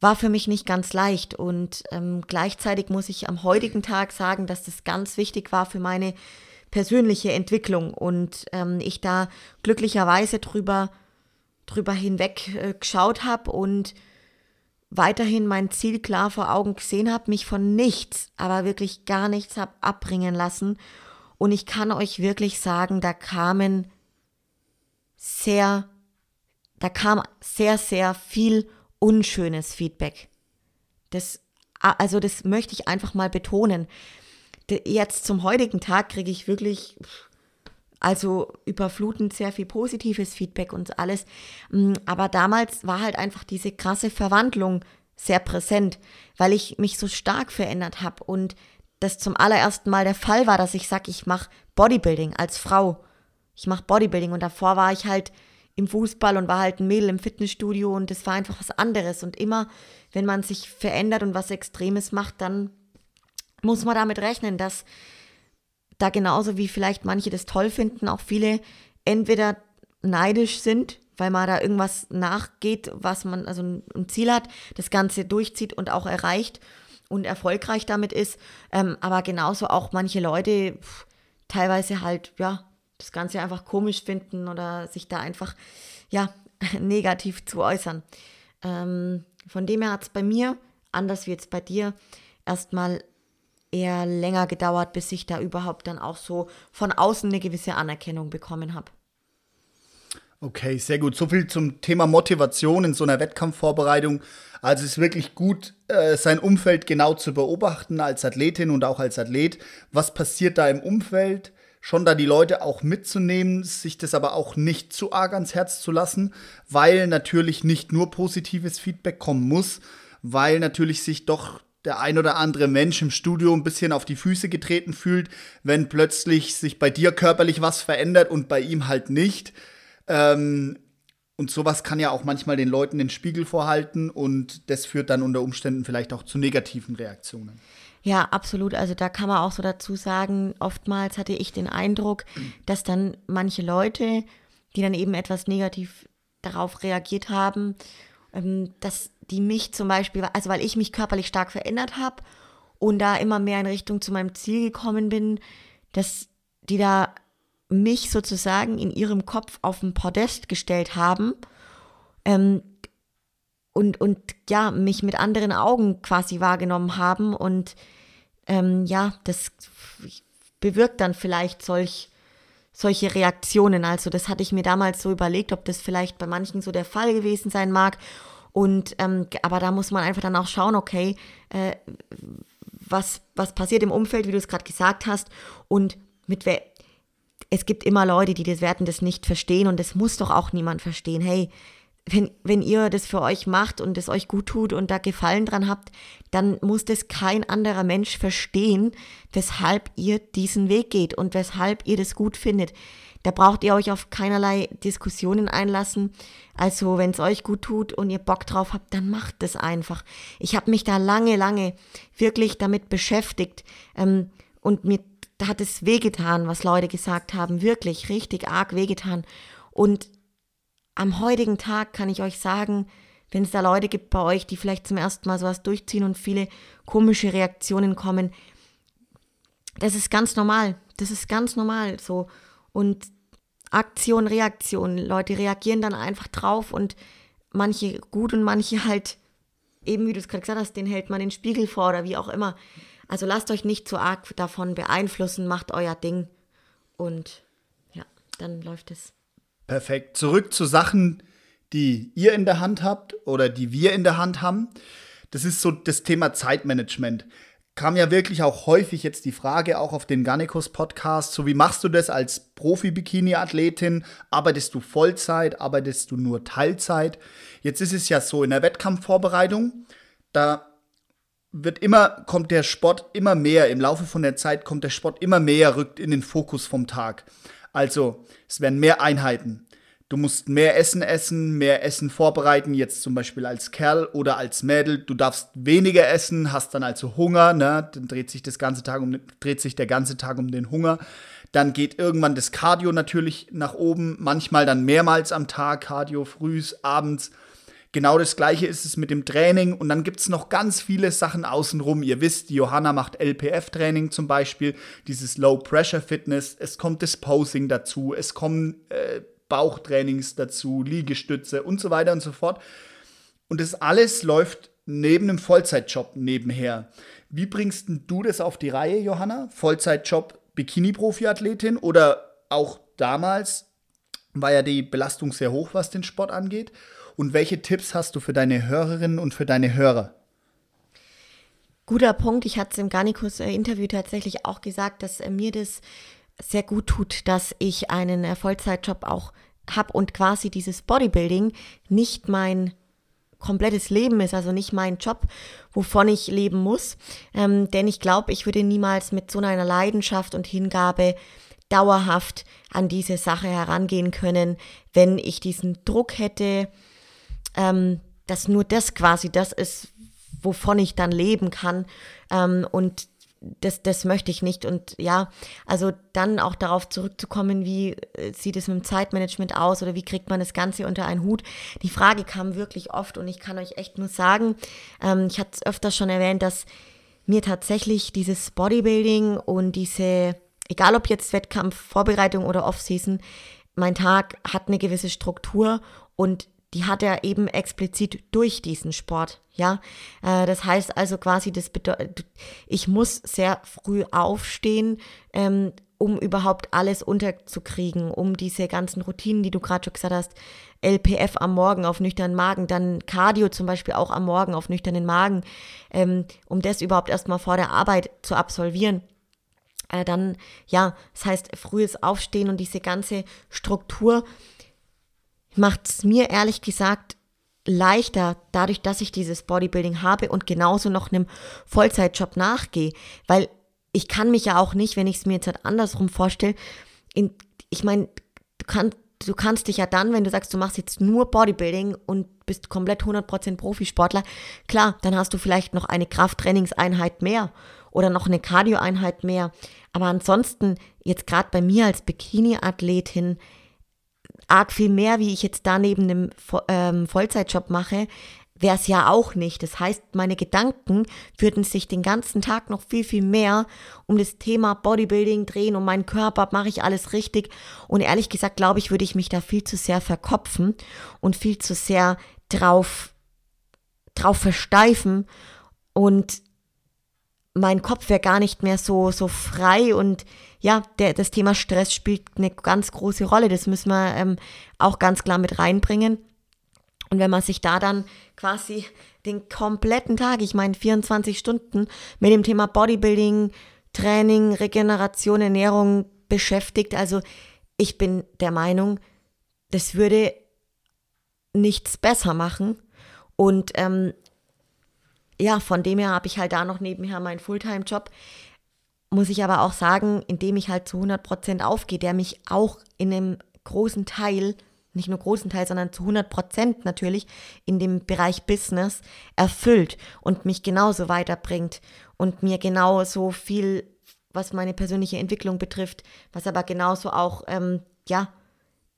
war für mich nicht ganz leicht. Und ähm, gleichzeitig muss ich am heutigen Tag sagen, dass das ganz wichtig war für meine persönliche Entwicklung und ähm, ich da glücklicherweise drüber, drüber hinweg äh, geschaut habe und weiterhin mein Ziel klar vor Augen gesehen habe, mich von nichts, aber wirklich gar nichts habe abbringen lassen. Und ich kann euch wirklich sagen, da kamen sehr, da kam sehr, sehr viel unschönes Feedback. Das, also das möchte ich einfach mal betonen. Jetzt zum heutigen Tag kriege ich wirklich, also überflutend sehr viel positives Feedback und alles. Mm, aber damals war halt einfach diese krasse Verwandlung sehr präsent, weil ich mich so stark verändert habe und das zum allerersten Mal der Fall war, dass ich sage, ich mache Bodybuilding als Frau. Ich mache Bodybuilding und davor war ich halt im Fußball und war halt ein Mädel im Fitnessstudio und das war einfach was anderes. Und immer, wenn man sich verändert und was Extremes macht, dann muss man damit rechnen, dass da genauso wie vielleicht manche das toll finden, auch viele entweder neidisch sind, weil man da irgendwas nachgeht, was man, also ein Ziel hat, das Ganze durchzieht und auch erreicht und erfolgreich damit ist. Ähm, aber genauso auch manche Leute, teilweise halt, ja, das Ganze einfach komisch finden oder sich da einfach, ja, negativ zu äußern. Ähm, von dem her hat es bei mir, anders wie jetzt bei dir, erstmal eher länger gedauert, bis ich da überhaupt dann auch so von außen eine gewisse Anerkennung bekommen habe. Okay, sehr gut. So viel zum Thema Motivation in so einer Wettkampfvorbereitung. Also es ist wirklich gut, äh, sein Umfeld genau zu beobachten als Athletin und auch als Athlet. Was passiert da im Umfeld? Schon da die Leute auch mitzunehmen, sich das aber auch nicht zu arg ans Herz zu lassen, weil natürlich nicht nur positives Feedback kommen muss, weil natürlich sich doch der ein oder andere Mensch im Studio ein bisschen auf die Füße getreten fühlt, wenn plötzlich sich bei dir körperlich was verändert und bei ihm halt nicht. Ähm, und sowas kann ja auch manchmal den Leuten den Spiegel vorhalten und das führt dann unter Umständen vielleicht auch zu negativen Reaktionen. Ja, absolut. Also da kann man auch so dazu sagen, oftmals hatte ich den Eindruck, dass dann manche Leute, die dann eben etwas negativ darauf reagiert haben, ähm, dass die mich zum Beispiel, also weil ich mich körperlich stark verändert habe und da immer mehr in Richtung zu meinem Ziel gekommen bin, dass die da mich sozusagen in ihrem Kopf auf ein Podest gestellt haben ähm, und, und ja, mich mit anderen Augen quasi wahrgenommen haben und ähm, ja, das bewirkt dann vielleicht solch, solche Reaktionen. Also das hatte ich mir damals so überlegt, ob das vielleicht bei manchen so der Fall gewesen sein mag und ähm, aber da muss man einfach dann auch schauen, okay, äh, was, was passiert im Umfeld, wie du es gerade gesagt hast, und mit wer. Es gibt immer Leute, die das werden das nicht verstehen und das muss doch auch niemand verstehen. Hey, wenn, wenn ihr das für euch macht und es euch gut tut und da Gefallen dran habt, dann muss das kein anderer Mensch verstehen, weshalb ihr diesen Weg geht und weshalb ihr das gut findet. Da braucht ihr euch auf keinerlei Diskussionen einlassen. Also wenn es euch gut tut und ihr Bock drauf habt, dann macht es einfach. Ich habe mich da lange, lange wirklich damit beschäftigt ähm, und mir hat es wehgetan, was Leute gesagt haben, wirklich richtig arg wehgetan. Und am heutigen Tag kann ich euch sagen, wenn es da Leute gibt bei euch, die vielleicht zum ersten Mal sowas durchziehen und viele komische Reaktionen kommen, das ist ganz normal. Das ist ganz normal so. Und Aktion, Reaktion. Leute reagieren dann einfach drauf und manche gut und manche halt, eben wie du es gerade gesagt hast, den hält man den Spiegel vor oder wie auch immer. Also lasst euch nicht zu arg davon beeinflussen, macht euer Ding und ja, dann läuft es. Perfekt. Zurück zu Sachen, die ihr in der Hand habt oder die wir in der Hand haben. Das ist so das Thema Zeitmanagement kam ja wirklich auch häufig jetzt die Frage, auch auf den Garnicus Podcast, so wie machst du das als Profi-Bikini-Athletin? Arbeitest du Vollzeit? Arbeitest du nur Teilzeit? Jetzt ist es ja so, in der Wettkampfvorbereitung, da wird immer, kommt der Sport immer mehr, im Laufe von der Zeit kommt der Sport immer mehr, rückt in den Fokus vom Tag. Also, es werden mehr Einheiten, du musst mehr Essen essen, mehr Essen vorbereiten, jetzt zum Beispiel als Kerl oder als Mädel. Du darfst weniger essen, hast dann also Hunger, ne? Dann dreht sich das ganze Tag um, dreht sich der ganze Tag um den Hunger. Dann geht irgendwann das Cardio natürlich nach oben, manchmal dann mehrmals am Tag, Cardio frühs, abends. Genau das gleiche ist es mit dem Training und dann gibt es noch ganz viele Sachen außenrum. Ihr wisst, Johanna macht LPF-Training zum Beispiel, dieses Low-Pressure-Fitness. Es kommt das Posing dazu, es kommen äh, Bauchtrainings dazu, Liegestütze und so weiter und so fort. Und das alles läuft neben einem Vollzeitjob nebenher. Wie bringst du das auf die Reihe, Johanna? Vollzeitjob Bikini-Profi-Athletin oder auch damals war ja die Belastung sehr hoch, was den Sport angeht. Und welche Tipps hast du für deine Hörerinnen und für deine Hörer? Guter Punkt. Ich hatte es im Garnikus-Interview tatsächlich auch gesagt, dass mir das sehr gut tut, dass ich einen äh, Vollzeitjob auch habe und quasi dieses Bodybuilding nicht mein komplettes Leben ist, also nicht mein Job, wovon ich leben muss. Ähm, denn ich glaube, ich würde niemals mit so einer Leidenschaft und Hingabe dauerhaft an diese Sache herangehen können, wenn ich diesen Druck hätte, ähm, dass nur das quasi das ist, wovon ich dann leben kann. Ähm, und das, das möchte ich nicht. Und ja, also dann auch darauf zurückzukommen, wie äh, sieht es mit dem Zeitmanagement aus oder wie kriegt man das Ganze unter einen Hut. Die Frage kam wirklich oft und ich kann euch echt nur sagen, ähm, ich hatte es öfter schon erwähnt, dass mir tatsächlich dieses Bodybuilding und diese egal ob jetzt Wettkampf, Vorbereitung oder Offseason, mein Tag hat eine gewisse Struktur und die hat er eben explizit durch diesen Sport. Ja, äh, das heißt also quasi, das bedeutet, ich muss sehr früh aufstehen, ähm, um überhaupt alles unterzukriegen, um diese ganzen Routinen, die du gerade schon gesagt hast, LPF am Morgen auf nüchternen Magen, dann Cardio zum Beispiel auch am Morgen auf nüchternen Magen, ähm, um das überhaupt erstmal vor der Arbeit zu absolvieren. Äh, dann, ja, das heißt, frühes Aufstehen und diese ganze Struktur macht es mir ehrlich gesagt leichter, dadurch, dass ich dieses Bodybuilding habe und genauso noch einem Vollzeitjob nachgehe, weil ich kann mich ja auch nicht, wenn ich es mir jetzt halt andersrum vorstelle, in, ich meine, du, kann, du kannst dich ja dann, wenn du sagst, du machst jetzt nur Bodybuilding und bist komplett 100% Profisportler, klar, dann hast du vielleicht noch eine Krafttrainingseinheit mehr oder noch eine Cardioeinheit mehr. Aber ansonsten, jetzt gerade bei mir als Bikini-Athletin, arg viel mehr, wie ich jetzt da neben einem ähm, Vollzeitjob mache, wäre es ja auch nicht. Das heißt, meine Gedanken würden sich den ganzen Tag noch viel, viel mehr um das Thema Bodybuilding drehen, um meinen Körper, mache ich alles richtig. Und ehrlich gesagt, glaube ich, würde ich mich da viel zu sehr verkopfen und viel zu sehr drauf, drauf versteifen und mein Kopf wäre gar nicht mehr so, so frei und ja, der, das Thema Stress spielt eine ganz große Rolle. Das müssen wir ähm, auch ganz klar mit reinbringen. Und wenn man sich da dann quasi den kompletten Tag, ich meine 24 Stunden mit dem Thema Bodybuilding, Training, Regeneration, Ernährung beschäftigt, also ich bin der Meinung, das würde nichts besser machen. Und ähm, ja, von dem her habe ich halt da noch nebenher meinen Fulltime-Job. Muss ich aber auch sagen, indem ich halt zu 100 Prozent aufgehe, der mich auch in einem großen Teil nicht nur großen Teil, sondern zu 100 Prozent natürlich in dem Bereich Business erfüllt und mich genauso weiterbringt und mir genauso viel, was meine persönliche Entwicklung betrifft, was aber genauso auch, ähm, ja,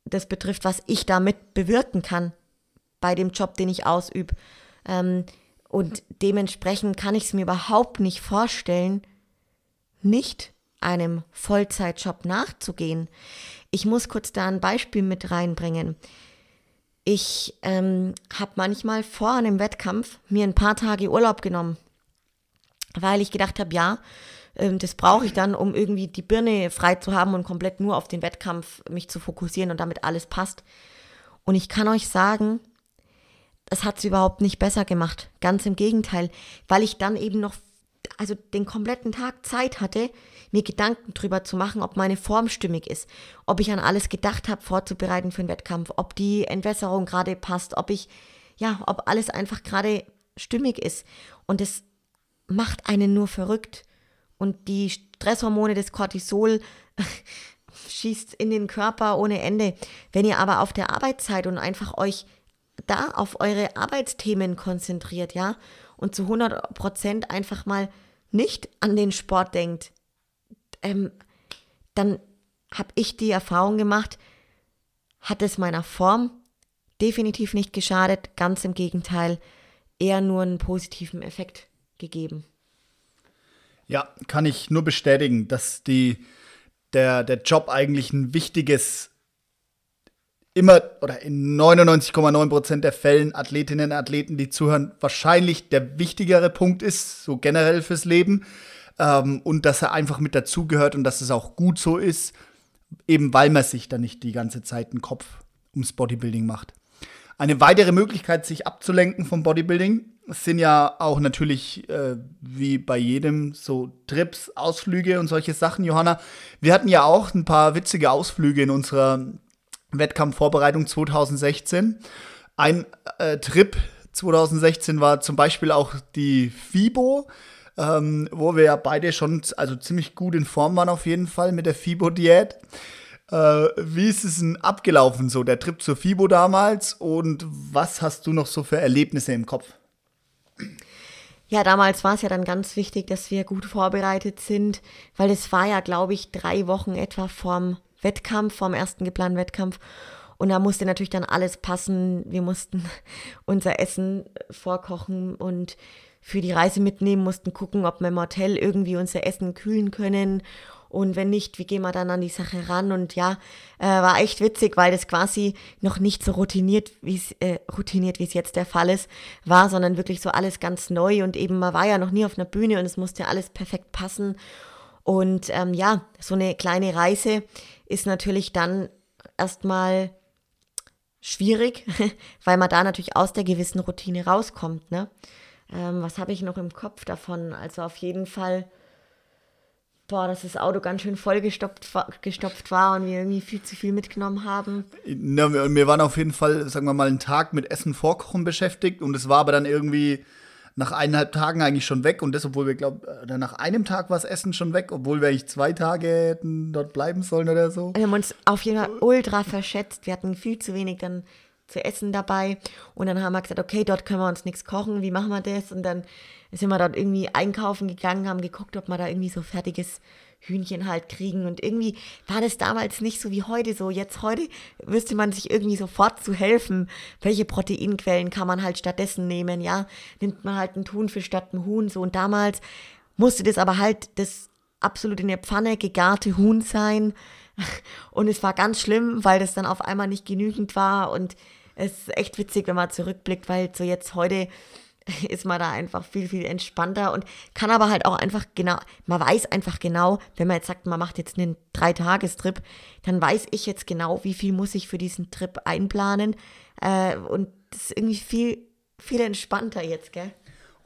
das betrifft, was ich damit bewirken kann bei dem Job, den ich ausübe. Ähm, und dementsprechend kann ich es mir überhaupt nicht vorstellen, nicht einem Vollzeitjob nachzugehen. Ich muss kurz da ein Beispiel mit reinbringen. Ich ähm, habe manchmal vor einem Wettkampf mir ein paar Tage Urlaub genommen, weil ich gedacht habe, ja, ähm, das brauche ich dann, um irgendwie die Birne frei zu haben und komplett nur auf den Wettkampf mich zu fokussieren und damit alles passt. Und ich kann euch sagen, das hat es überhaupt nicht besser gemacht. Ganz im Gegenteil, weil ich dann eben noch also den kompletten Tag Zeit hatte, mir Gedanken drüber zu machen, ob meine Form stimmig ist, ob ich an alles gedacht habe, vorzubereiten für den Wettkampf, ob die Entwässerung gerade passt, ob ich, ja, ob alles einfach gerade stimmig ist. Und es macht einen nur verrückt. Und die Stresshormone des Cortisol schießt in den Körper ohne Ende. Wenn ihr aber auf der Arbeit seid und einfach euch da auf eure Arbeitsthemen konzentriert, ja, und zu 100 Prozent einfach mal nicht an den Sport denkt, ähm, dann habe ich die Erfahrung gemacht, hat es meiner Form definitiv nicht geschadet, ganz im Gegenteil, eher nur einen positiven Effekt gegeben. Ja, kann ich nur bestätigen, dass die, der, der Job eigentlich ein wichtiges immer oder in 99,9% der Fällen Athletinnen und Athleten, die zuhören, wahrscheinlich der wichtigere Punkt ist, so generell fürs Leben. Ähm, und dass er einfach mit dazugehört und dass es auch gut so ist, eben weil man sich dann nicht die ganze Zeit einen Kopf ums Bodybuilding macht. Eine weitere Möglichkeit, sich abzulenken vom Bodybuilding, sind ja auch natürlich äh, wie bei jedem so Trips, Ausflüge und solche Sachen, Johanna. Wir hatten ja auch ein paar witzige Ausflüge in unserer Wettkampfvorbereitung 2016. Ein äh, Trip 2016 war zum Beispiel auch die FIBO, ähm, wo wir ja beide schon also ziemlich gut in Form waren auf jeden Fall mit der FIBO-Diät. Äh, wie ist es denn abgelaufen, so der Trip zur FIBO damals und was hast du noch so für Erlebnisse im Kopf? Ja, damals war es ja dann ganz wichtig, dass wir gut vorbereitet sind, weil es war ja, glaube ich, drei Wochen etwa vorm Wettkampf, vom ersten geplanten Wettkampf. Und da musste natürlich dann alles passen. Wir mussten unser Essen vorkochen und für die Reise mitnehmen, mussten gucken, ob wir im Hotel irgendwie unser Essen kühlen können. Und wenn nicht, wie gehen wir dann an die Sache ran? Und ja, äh, war echt witzig, weil das quasi noch nicht so routiniert, wie es äh, routiniert, wie es jetzt der Fall ist, war, sondern wirklich so alles ganz neu und eben man war ja noch nie auf einer Bühne und es musste alles perfekt passen. Und ähm, ja, so eine kleine Reise ist natürlich dann erstmal schwierig, weil man da natürlich aus der gewissen Routine rauskommt. Ne? Ähm, was habe ich noch im Kopf davon? Also auf jeden Fall boah, dass das Auto ganz schön vollgestopft gestopft war und wir irgendwie viel zu viel mitgenommen haben. Ja, wir, wir waren auf jeden Fall, sagen wir mal, einen Tag mit Essen vorkochen beschäftigt und es war aber dann irgendwie nach eineinhalb Tagen eigentlich schon weg und das, obwohl wir glauben, nach einem Tag war das Essen schon weg, obwohl wir eigentlich zwei Tage hätten dort bleiben sollen oder so. Wir haben uns auf jeden Fall ultra verschätzt. Wir hatten viel zu wenig dann zu essen dabei und dann haben wir gesagt, okay, dort können wir uns nichts kochen, wie machen wir das? Und dann sind wir dort irgendwie einkaufen gegangen, haben geguckt, ob wir da irgendwie so fertiges Hühnchen halt kriegen. Und irgendwie war das damals nicht so wie heute so. Jetzt heute wüsste man sich irgendwie sofort zu helfen. Welche Proteinquellen kann man halt stattdessen nehmen? Ja, nimmt man halt einen Thunfisch statt einen Huhn so. Und damals musste das aber halt das absolut in der Pfanne gegarte Huhn sein. Und es war ganz schlimm, weil das dann auf einmal nicht genügend war. Und es ist echt witzig, wenn man zurückblickt, weil so jetzt heute ist man da einfach viel, viel entspannter und kann aber halt auch einfach genau, man weiß einfach genau, wenn man jetzt sagt, man macht jetzt einen Dreitagestrip, dann weiß ich jetzt genau, wie viel muss ich für diesen Trip einplanen äh, und das ist irgendwie viel, viel entspannter jetzt, gell?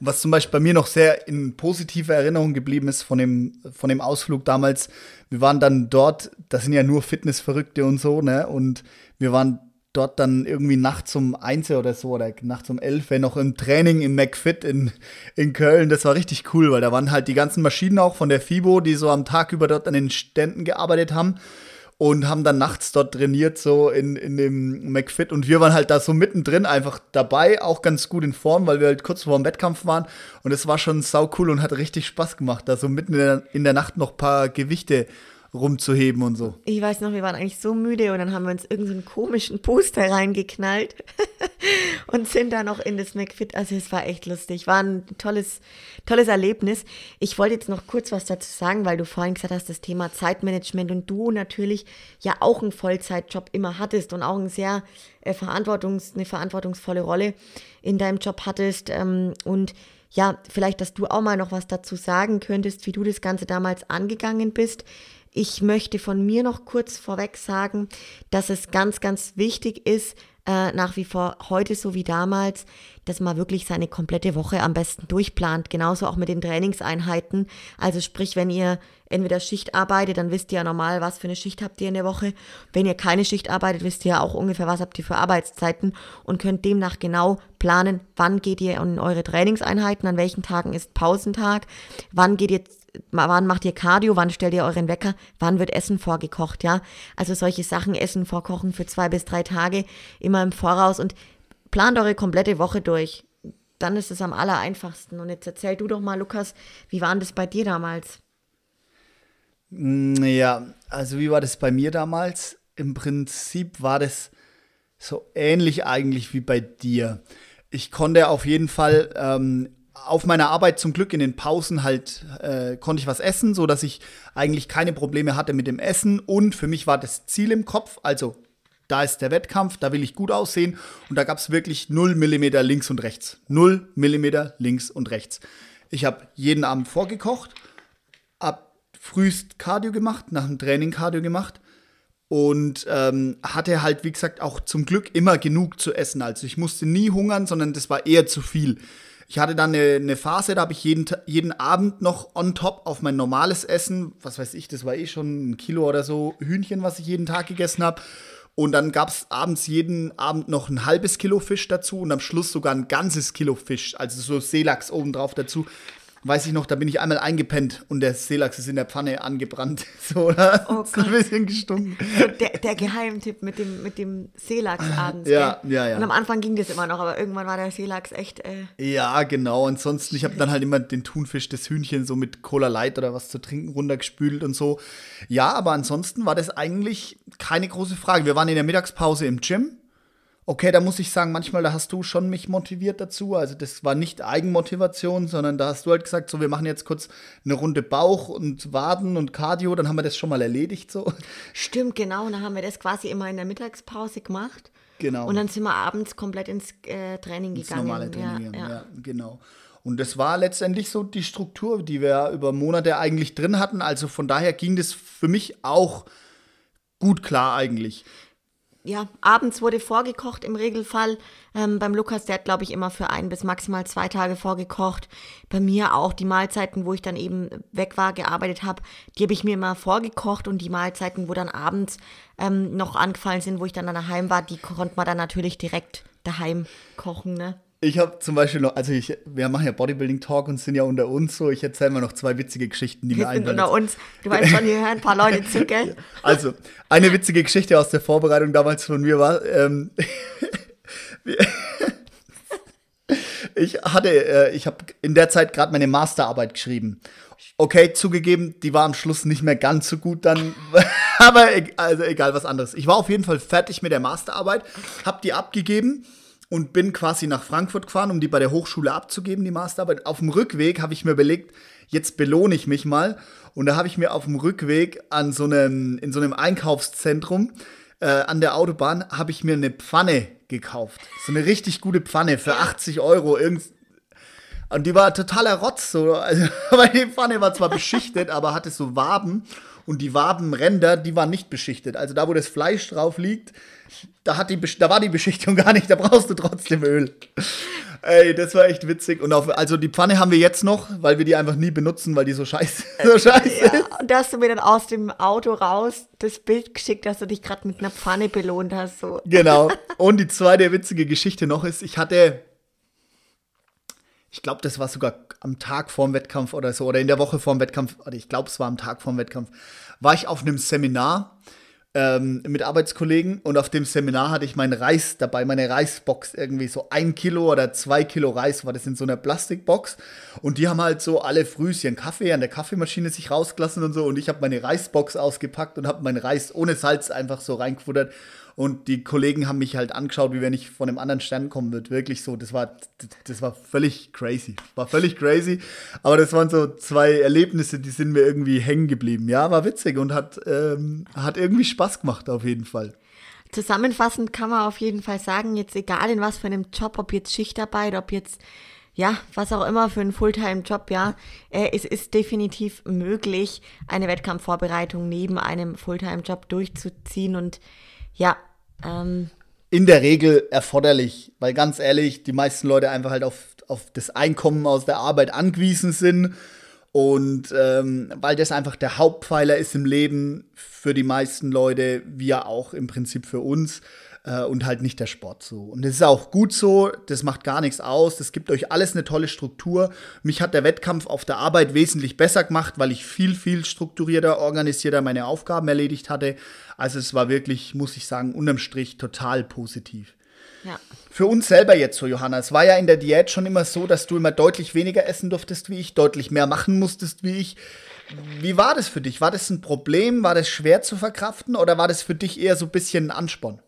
Was zum Beispiel bei mir noch sehr in positiver Erinnerung geblieben ist von dem, von dem Ausflug damals, wir waren dann dort, das sind ja nur Fitnessverrückte und so, ne? Und wir waren dort dann irgendwie nachts um eins oder so oder nachts um elf noch im Training im McFit in, in Köln. Das war richtig cool, weil da waren halt die ganzen Maschinen auch von der FIBO, die so am Tag über dort an den Ständen gearbeitet haben und haben dann nachts dort trainiert, so in, in dem McFit. Und wir waren halt da so mittendrin einfach dabei, auch ganz gut in Form, weil wir halt kurz vor dem Wettkampf waren. Und es war schon sau cool und hat richtig Spaß gemacht, da so mitten in der, in der Nacht noch ein paar Gewichte rumzuheben und so. Ich weiß noch, wir waren eigentlich so müde und dann haben wir uns irgendeinen so komischen Poster reingeknallt und sind dann noch in das McFit. Also es war echt lustig, war ein tolles, tolles Erlebnis. Ich wollte jetzt noch kurz was dazu sagen, weil du vorhin gesagt hast, das Thema Zeitmanagement und du natürlich ja auch einen Vollzeitjob immer hattest und auch ein sehr äh, verantwortungs, eine verantwortungsvolle Rolle in deinem Job hattest ähm, und ja, vielleicht, dass du auch mal noch was dazu sagen könntest, wie du das Ganze damals angegangen bist. Ich möchte von mir noch kurz vorweg sagen, dass es ganz, ganz wichtig ist, äh, nach wie vor heute so wie damals, dass man wirklich seine komplette Woche am besten durchplant. Genauso auch mit den Trainingseinheiten. Also sprich, wenn ihr entweder Schicht arbeitet, dann wisst ihr ja normal, was für eine Schicht habt ihr in der Woche. Wenn ihr keine Schicht arbeitet, wisst ihr ja auch ungefähr, was habt ihr für Arbeitszeiten und könnt demnach genau planen, wann geht ihr in eure Trainingseinheiten, an welchen Tagen ist Pausentag, wann geht ihr wann macht ihr Cardio, wann stellt ihr euren Wecker, wann wird Essen vorgekocht, ja? Also solche Sachen, Essen vorkochen für zwei bis drei Tage, immer im Voraus und plant eure komplette Woche durch. Dann ist es am aller einfachsten. Und jetzt erzähl du doch mal, Lukas, wie war das bei dir damals? Mm, ja, also wie war das bei mir damals? Im Prinzip war das so ähnlich eigentlich wie bei dir. Ich konnte auf jeden Fall ähm, auf meiner Arbeit zum Glück in den Pausen halt äh, konnte ich was essen, so dass ich eigentlich keine Probleme hatte mit dem Essen und für mich war das Ziel im Kopf, also da ist der Wettkampf, da will ich gut aussehen und da gab es wirklich 0 mm links und rechts. 0 mm links und rechts. Ich habe jeden Abend vorgekocht, ab frühst Cardio gemacht, nach dem Training Cardio gemacht und ähm, hatte halt, wie gesagt, auch zum Glück immer genug zu essen. Also ich musste nie hungern, sondern das war eher zu viel. Ich hatte dann eine, eine Phase, da habe ich jeden, jeden Abend noch on top auf mein normales Essen, was weiß ich, das war eh schon ein Kilo oder so Hühnchen, was ich jeden Tag gegessen habe. Und dann gab es abends jeden Abend noch ein halbes Kilo Fisch dazu und am Schluss sogar ein ganzes Kilo Fisch, also so Seelachs obendrauf dazu weiß ich noch, da bin ich einmal eingepennt und der Seelachs ist in der Pfanne angebrannt. So, oder? Oh so ein bisschen gestunken. Der, der Geheimtipp mit dem, mit dem Seelachs abends. Ja, gell? ja, ja. Und am Anfang ging das immer noch, aber irgendwann war der Seelachs echt. Äh ja, genau. Ansonsten, ich habe dann halt immer den Thunfisch, das Hühnchen so mit Cola Light oder was zu trinken runtergespült und so. Ja, aber ansonsten war das eigentlich keine große Frage. Wir waren in der Mittagspause im Gym Okay, da muss ich sagen, manchmal da hast du schon mich motiviert dazu. Also das war nicht Eigenmotivation, sondern da hast du halt gesagt, so wir machen jetzt kurz eine Runde Bauch und Waden und Cardio, dann haben wir das schon mal erledigt so. Stimmt, genau. Und dann haben wir das quasi immer in der Mittagspause gemacht. Genau. Und dann sind wir abends komplett ins äh, Training ins gegangen. normale Training, ja, ja, ja. genau. Und das war letztendlich so die Struktur, die wir über Monate eigentlich drin hatten. Also von daher ging das für mich auch gut klar eigentlich. Ja, abends wurde vorgekocht im Regelfall. Ähm, beim Lukas, der hat, glaube ich, immer für ein bis maximal zwei Tage vorgekocht. Bei mir auch die Mahlzeiten, wo ich dann eben weg war, gearbeitet habe, die habe ich mir immer vorgekocht und die Mahlzeiten, wo dann abends ähm, noch angefallen sind, wo ich dann daheim war, die konnte man dann natürlich direkt daheim kochen, ne? Ich habe zum Beispiel noch, also ich, wir machen ja Bodybuilding Talk und sind ja unter uns so. Ich erzähle mal noch zwei witzige Geschichten, die mir Wir sind einfallen. unter uns. Du weißt schon, hier hören ein paar Leute zu, gell? Also, eine witzige Geschichte aus der Vorbereitung damals von mir war, ähm, ich hatte, äh, ich habe in der Zeit gerade meine Masterarbeit geschrieben. Okay, zugegeben, die war am Schluss nicht mehr ganz so gut dann, aber e- also egal was anderes. Ich war auf jeden Fall fertig mit der Masterarbeit, habe die abgegeben und bin quasi nach Frankfurt gefahren, um die bei der Hochschule abzugeben, die Masterarbeit. Auf dem Rückweg habe ich mir überlegt, jetzt belohne ich mich mal. Und da habe ich mir auf dem Rückweg an so einem, in so einem Einkaufszentrum äh, an der Autobahn, habe ich mir eine Pfanne gekauft. So eine richtig gute Pfanne für 80 Euro. Irgend, und die war totaler Rotz, so. Also, weil die Pfanne war zwar beschichtet, aber hatte so Waben. Und die Wabenränder, die waren nicht beschichtet. Also da, wo das Fleisch drauf liegt, da, hat die, da war die Beschichtung gar nicht. Da brauchst du trotzdem Öl. Ey, das war echt witzig. Und auf, also die Pfanne haben wir jetzt noch, weil wir die einfach nie benutzen, weil die so scheiße, so scheiße ist. Ja, und da hast du mir dann aus dem Auto raus das Bild geschickt, dass du dich gerade mit einer Pfanne belohnt hast. So. Genau. Und die zweite witzige Geschichte noch ist, ich hatte, ich glaube, das war sogar am Tag vorm Wettkampf oder so, oder in der Woche vorm Wettkampf, oder ich glaube, es war am Tag vorm Wettkampf, war ich auf einem Seminar ähm, mit Arbeitskollegen und auf dem Seminar hatte ich meinen Reis dabei, meine Reisbox irgendwie so ein Kilo oder zwei Kilo Reis war das in so einer Plastikbox und die haben halt so alle frühs ihren Kaffee an der Kaffeemaschine sich rausgelassen und so und ich habe meine Reisbox ausgepackt und habe meinen Reis ohne Salz einfach so reingefuttert und die Kollegen haben mich halt angeschaut, wie wenn ich von einem anderen Stern kommen würde. Wirklich so, das war, das war völlig crazy. War völlig crazy. Aber das waren so zwei Erlebnisse, die sind mir irgendwie hängen geblieben. Ja, war witzig und hat, ähm, hat irgendwie Spaß gemacht, auf jeden Fall. Zusammenfassend kann man auf jeden Fall sagen, jetzt egal in was für einem Job, ob jetzt Schichtarbeit, ob jetzt, ja, was auch immer für einen Fulltime-Job, ja, äh, es ist definitiv möglich, eine Wettkampfvorbereitung neben einem Fulltime-Job durchzuziehen und ja, ähm, in der Regel erforderlich, weil ganz ehrlich, die meisten Leute einfach halt auf, auf das Einkommen aus der Arbeit angewiesen sind. Und ähm, weil das einfach der Hauptpfeiler ist im Leben für die meisten Leute, wie ja auch im Prinzip für uns äh, und halt nicht der Sport so. Und das ist auch gut so, das macht gar nichts aus, das gibt euch alles eine tolle Struktur. Mich hat der Wettkampf auf der Arbeit wesentlich besser gemacht, weil ich viel, viel strukturierter, organisierter meine Aufgaben erledigt hatte. Also es war wirklich, muss ich sagen, unterm Strich total positiv. ja. Für uns selber jetzt so, Johanna, es war ja in der Diät schon immer so, dass du immer deutlich weniger essen durftest wie ich, deutlich mehr machen musstest wie ich. Wie war das für dich? War das ein Problem? War das schwer zu verkraften oder war das für dich eher so ein bisschen ein Ansporn?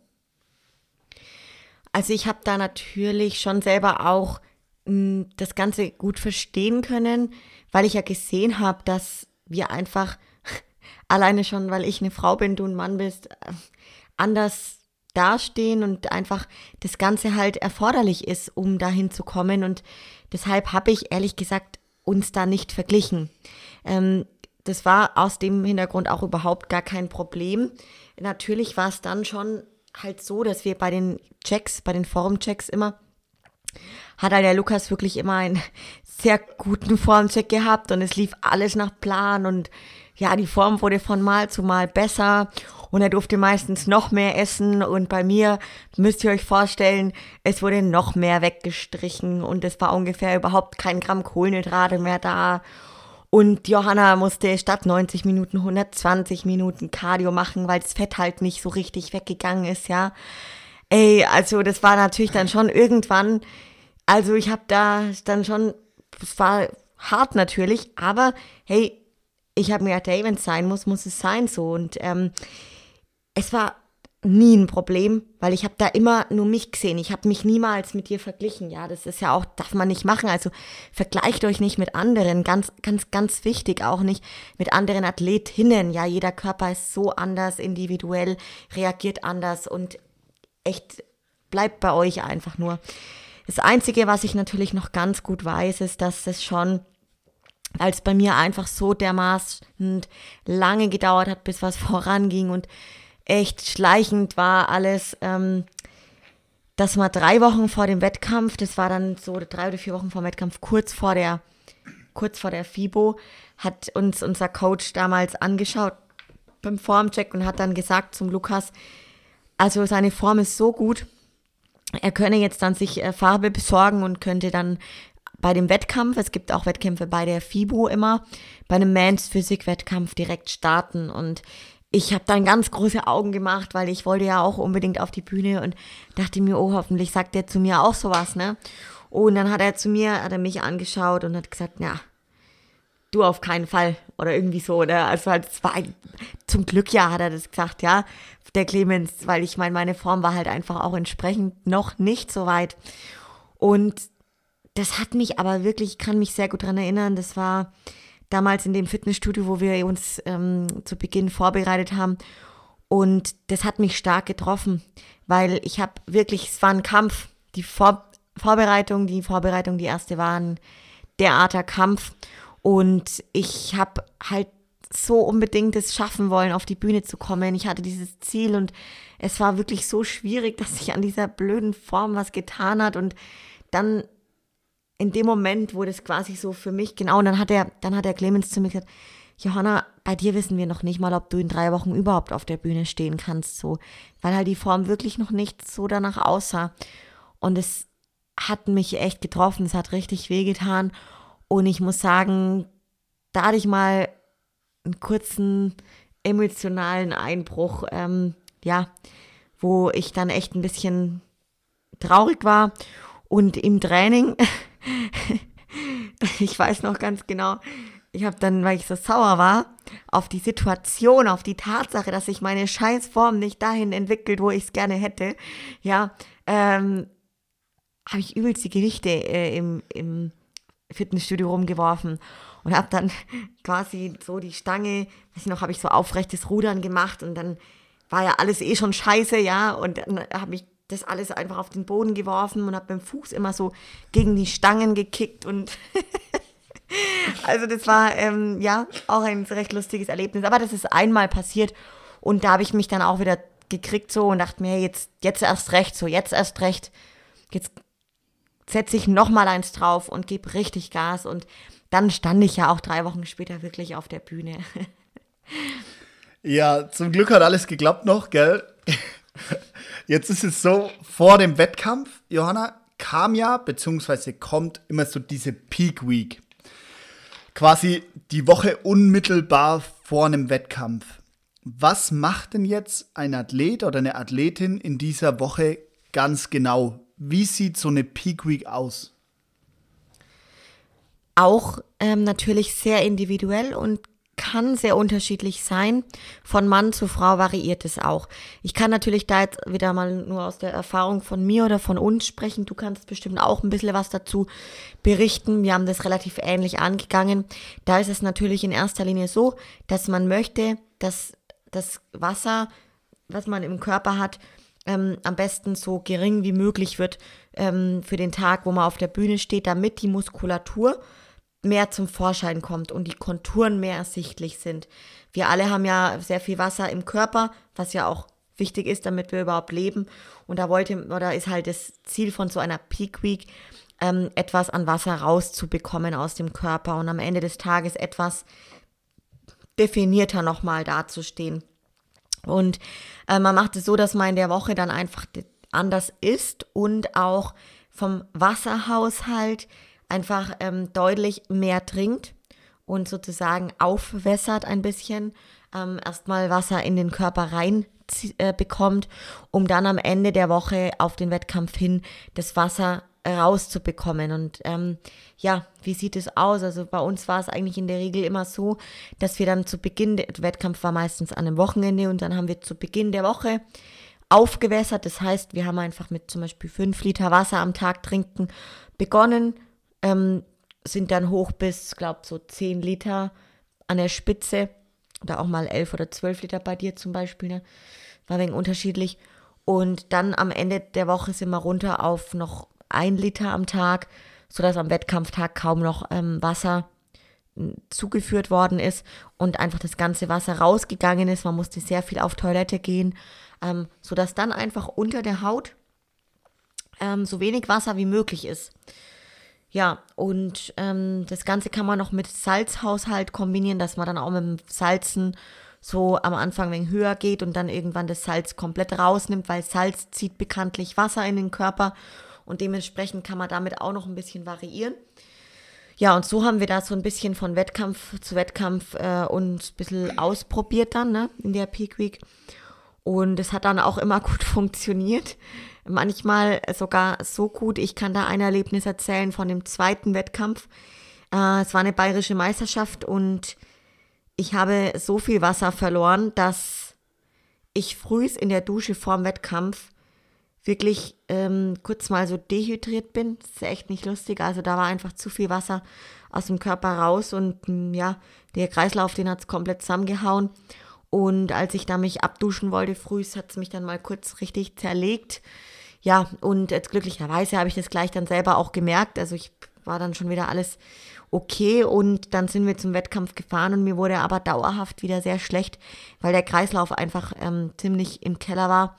Also ich habe da natürlich schon selber auch mh, das Ganze gut verstehen können, weil ich ja gesehen habe, dass wir einfach alleine schon, weil ich eine Frau bin, du ein Mann bist, äh, anders dastehen und einfach das Ganze halt erforderlich ist, um dahin zu kommen. Und deshalb habe ich ehrlich gesagt uns da nicht verglichen. Ähm, das war aus dem Hintergrund auch überhaupt gar kein Problem. Natürlich war es dann schon halt so, dass wir bei den Checks, bei den Formchecks immer, hat halt der Lukas wirklich immer einen sehr guten Formcheck gehabt und es lief alles nach Plan und ja, die Form wurde von Mal zu Mal besser und er durfte meistens noch mehr essen und bei mir müsst ihr euch vorstellen, es wurde noch mehr weggestrichen und es war ungefähr überhaupt kein Gramm Kohlenhydrate mehr da und Johanna musste statt 90 Minuten 120 Minuten Cardio machen, weil das Fett halt nicht so richtig weggegangen ist, ja. Ey, also das war natürlich dann schon irgendwann, also ich habe da dann schon, es war hart natürlich, aber hey, ich habe mir gedacht, hey, wenn es sein muss, muss es sein so. Und ähm, es war nie ein Problem, weil ich habe da immer nur mich gesehen. Ich habe mich niemals mit dir verglichen. Ja, das ist ja auch, darf man nicht machen. Also vergleicht euch nicht mit anderen. Ganz, ganz, ganz wichtig auch nicht mit anderen Athletinnen. Ja, jeder Körper ist so anders, individuell, reagiert anders und echt bleibt bei euch einfach nur. Das Einzige, was ich natürlich noch ganz gut weiß, ist, dass es schon als bei mir einfach so dermaßen lange gedauert hat, bis was voranging und echt schleichend war alles. Ähm, das war drei Wochen vor dem Wettkampf, das war dann so drei oder vier Wochen vor dem Wettkampf, kurz vor der, kurz vor der FIBO, hat uns unser Coach damals angeschaut beim Formcheck und hat dann gesagt zum Lukas, also seine Form ist so gut, er könne jetzt dann sich äh, Farbe besorgen und könnte dann bei dem Wettkampf, es gibt auch Wettkämpfe bei der FIBO immer, bei einem Mans Physik Wettkampf direkt starten und ich habe dann ganz große Augen gemacht, weil ich wollte ja auch unbedingt auf die Bühne und dachte mir, oh, hoffentlich sagt er zu mir auch sowas, ne? Und dann hat er zu mir, hat er mich angeschaut und hat gesagt, ja, du auf keinen Fall oder irgendwie so, oder? Also halt, es war zum Glück ja, hat er das gesagt, ja, der Clemens, weil ich meine, meine Form war halt einfach auch entsprechend noch nicht so weit. Und das hat mich aber wirklich, ich kann mich sehr gut dran erinnern, das war damals in dem Fitnessstudio, wo wir uns ähm, zu Beginn vorbereitet haben. Und das hat mich stark getroffen, weil ich habe wirklich, es war ein Kampf. Die Vor Vorbereitung, die Vorbereitung, die erste war ein derarter Kampf. Und ich habe halt so unbedingt es schaffen wollen, auf die Bühne zu kommen. Ich hatte dieses Ziel und es war wirklich so schwierig, dass sich an dieser blöden Form was getan hat. Und dann in dem Moment wurde es quasi so für mich, genau, und dann hat er, dann hat der Clemens zu mir gesagt, Johanna, bei dir wissen wir noch nicht mal, ob du in drei Wochen überhaupt auf der Bühne stehen kannst, so, weil halt die Form wirklich noch nicht so danach aussah. Und es hat mich echt getroffen, es hat richtig wehgetan. Und ich muss sagen, da hatte ich mal einen kurzen emotionalen Einbruch, ähm, ja, wo ich dann echt ein bisschen traurig war. Und im Training ich weiß noch ganz genau, ich habe dann, weil ich so sauer war, auf die Situation, auf die Tatsache, dass sich meine Scheißform nicht dahin entwickelt, wo ich es gerne hätte, ja, ähm, habe ich übelst die Gewichte äh, im, im Fitnessstudio rumgeworfen und habe dann quasi so die Stange, weiß ich noch, habe ich so aufrechtes Rudern gemacht und dann war ja alles eh schon scheiße, ja, und dann habe ich das alles einfach auf den Boden geworfen und habe mit dem Fuß immer so gegen die Stangen gekickt und also das war ähm, ja auch ein recht lustiges Erlebnis. Aber das ist einmal passiert und da habe ich mich dann auch wieder gekriegt so und dachte mir, jetzt, jetzt erst recht, so jetzt erst recht, jetzt setze ich noch mal eins drauf und gebe richtig Gas und dann stand ich ja auch drei Wochen später wirklich auf der Bühne. ja, zum Glück hat alles geklappt noch, gell? Jetzt ist es so, vor dem Wettkampf, Johanna, kam ja, beziehungsweise kommt immer so diese Peak Week. Quasi die Woche unmittelbar vor einem Wettkampf. Was macht denn jetzt ein Athlet oder eine Athletin in dieser Woche ganz genau? Wie sieht so eine Peak Week aus? Auch ähm, natürlich sehr individuell und kann sehr unterschiedlich sein. Von Mann zu Frau variiert es auch. Ich kann natürlich da jetzt wieder mal nur aus der Erfahrung von mir oder von uns sprechen. Du kannst bestimmt auch ein bisschen was dazu berichten. Wir haben das relativ ähnlich angegangen. Da ist es natürlich in erster Linie so, dass man möchte, dass das Wasser, was man im Körper hat, ähm, am besten so gering wie möglich wird ähm, für den Tag, wo man auf der Bühne steht, damit die Muskulatur mehr zum Vorschein kommt und die Konturen mehr ersichtlich sind. Wir alle haben ja sehr viel Wasser im Körper, was ja auch wichtig ist, damit wir überhaupt leben. Und da wollte oder ist halt das Ziel von so einer Peak Week, ähm, etwas an Wasser rauszubekommen aus dem Körper und am Ende des Tages etwas definierter nochmal dazustehen. Und äh, man macht es so, dass man in der Woche dann einfach anders isst und auch vom Wasserhaushalt einfach ähm, deutlich mehr trinkt und sozusagen aufwässert ein bisschen, ähm, erstmal Wasser in den Körper rein äh, bekommt, um dann am Ende der Woche auf den Wettkampf hin das Wasser rauszubekommen. Und ähm, ja, wie sieht es aus? Also bei uns war es eigentlich in der Regel immer so, dass wir dann zu Beginn, der Wettkampf war meistens an einem Wochenende und dann haben wir zu Beginn der Woche aufgewässert. Das heißt, wir haben einfach mit zum Beispiel fünf Liter Wasser am Tag trinken begonnen, ähm, sind dann hoch bis, glaube so zehn Liter an der Spitze oder auch mal elf oder zwölf Liter bei dir zum Beispiel. Ne? War wegen unterschiedlich. Und dann am Ende der Woche sind wir runter auf noch ein Liter am Tag, sodass am Wettkampftag kaum noch ähm, Wasser zugeführt worden ist und einfach das ganze Wasser rausgegangen ist. Man musste sehr viel auf Toilette gehen, ähm, sodass dann einfach unter der Haut ähm, so wenig Wasser wie möglich ist. Ja, und ähm, das Ganze kann man noch mit Salzhaushalt kombinieren, dass man dann auch mit dem Salzen so am Anfang wenig höher geht und dann irgendwann das Salz komplett rausnimmt, weil Salz zieht bekanntlich Wasser in den Körper und dementsprechend kann man damit auch noch ein bisschen variieren. Ja, und so haben wir da so ein bisschen von Wettkampf zu Wettkampf äh, uns ein bisschen ausprobiert dann, ne, in der Peak Week. Und es hat dann auch immer gut funktioniert. Manchmal sogar so gut. Ich kann da ein Erlebnis erzählen von dem zweiten Wettkampf. Äh, es war eine bayerische Meisterschaft und ich habe so viel Wasser verloren, dass ich frühs in der Dusche vorm Wettkampf wirklich ähm, kurz mal so dehydriert bin. Das ist echt nicht lustig. Also da war einfach zu viel Wasser aus dem Körper raus und mm, ja, der Kreislauf, den hat es komplett zusammengehauen. Und als ich da mich abduschen wollte früh, hat es mich dann mal kurz richtig zerlegt. Ja, und jetzt glücklicherweise habe ich das gleich dann selber auch gemerkt. Also ich war dann schon wieder alles okay und dann sind wir zum Wettkampf gefahren und mir wurde aber dauerhaft wieder sehr schlecht, weil der Kreislauf einfach ähm, ziemlich im Keller war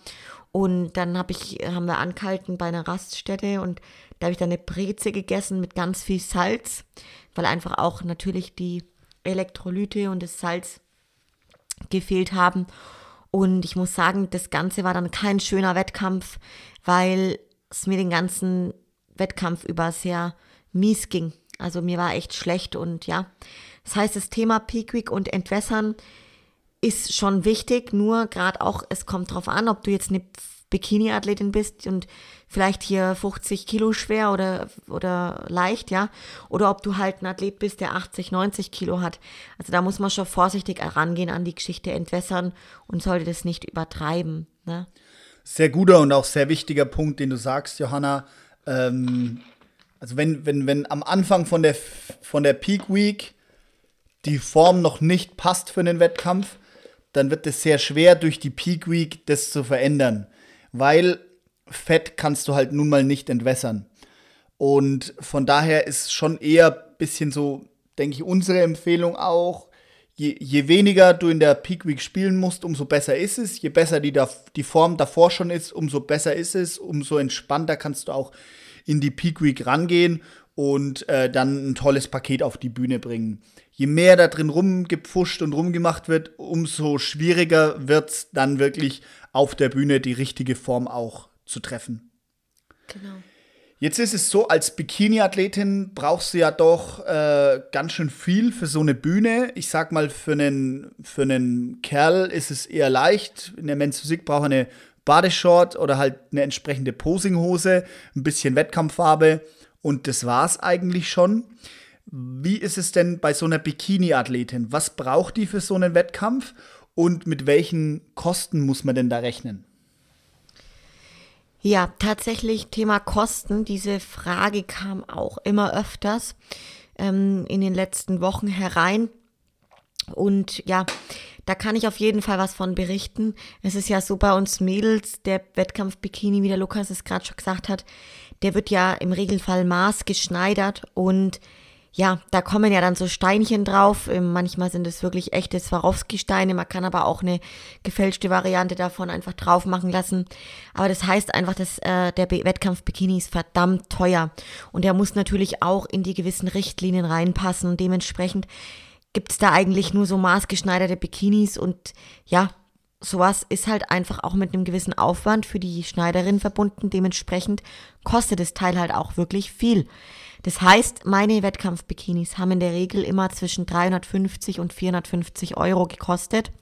und dann hab ich, haben wir angehalten bei einer Raststätte und da habe ich dann eine Breze gegessen mit ganz viel Salz, weil einfach auch natürlich die Elektrolyte und das Salz gefehlt haben. Und ich muss sagen, das Ganze war dann kein schöner Wettkampf, weil es mir den ganzen Wettkampf über sehr mies ging. Also mir war echt schlecht und ja. Das heißt, das Thema Peak Week und Entwässern ist schon wichtig, nur gerade auch, es kommt drauf an, ob du jetzt eine Bikini-Athletin bist und vielleicht hier 50 Kilo schwer oder, oder leicht, ja, oder ob du halt ein Athlet bist, der 80, 90 Kilo hat. Also da muss man schon vorsichtig herangehen an die Geschichte entwässern und sollte das nicht übertreiben. Ne? Sehr guter und auch sehr wichtiger Punkt, den du sagst, Johanna. Ähm, also wenn, wenn, wenn am Anfang von der, von der Peak Week die Form noch nicht passt für einen Wettkampf, dann wird es sehr schwer, durch die Peak Week das zu verändern. Weil Fett kannst du halt nun mal nicht entwässern. Und von daher ist schon eher ein bisschen so, denke ich, unsere Empfehlung auch, je, je, weniger du in der Peak Week spielen musst, umso besser ist es. Je besser die, die Form davor schon ist, umso besser ist es. Umso entspannter kannst du auch in die Peak Week rangehen und äh, dann ein tolles Paket auf die Bühne bringen. Je mehr da drin rumgepfuscht und rumgemacht wird, umso schwieriger wird es dann wirklich auf der Bühne die richtige Form auch zu treffen. Genau. Jetzt ist es so, als Bikini-Athletin brauchst du ja doch äh, ganz schön viel für so eine Bühne. Ich sag mal, für einen, für einen Kerl ist es eher leicht. In der Men's Physik braucht er eine Badeshort oder halt eine entsprechende Posinghose, ein bisschen Wettkampffarbe und das war's eigentlich schon. Wie ist es denn bei so einer Bikini-Athletin? Was braucht die für so einen Wettkampf und mit welchen Kosten muss man denn da rechnen? Ja, tatsächlich Thema Kosten. Diese Frage kam auch immer öfters ähm, in den letzten Wochen herein. Und ja, da kann ich auf jeden Fall was von berichten. Es ist ja so bei uns Mädels, der Wettkampf Bikini, wie der Lukas es gerade schon gesagt hat, der wird ja im Regelfall maßgeschneidert und ja, da kommen ja dann so Steinchen drauf. Ähm, manchmal sind es wirklich echte Swarovski-Steine. Man kann aber auch eine gefälschte Variante davon einfach drauf machen lassen. Aber das heißt einfach, dass äh, der Wettkampf-Bikini ist verdammt teuer. Und der muss natürlich auch in die gewissen Richtlinien reinpassen. Und dementsprechend gibt es da eigentlich nur so maßgeschneiderte Bikinis. Und ja, sowas ist halt einfach auch mit einem gewissen Aufwand für die Schneiderin verbunden. Dementsprechend kostet das Teil halt auch wirklich viel. Das heißt, meine Wettkampfbikinis haben in der Regel immer zwischen 350 und 450 Euro gekostet.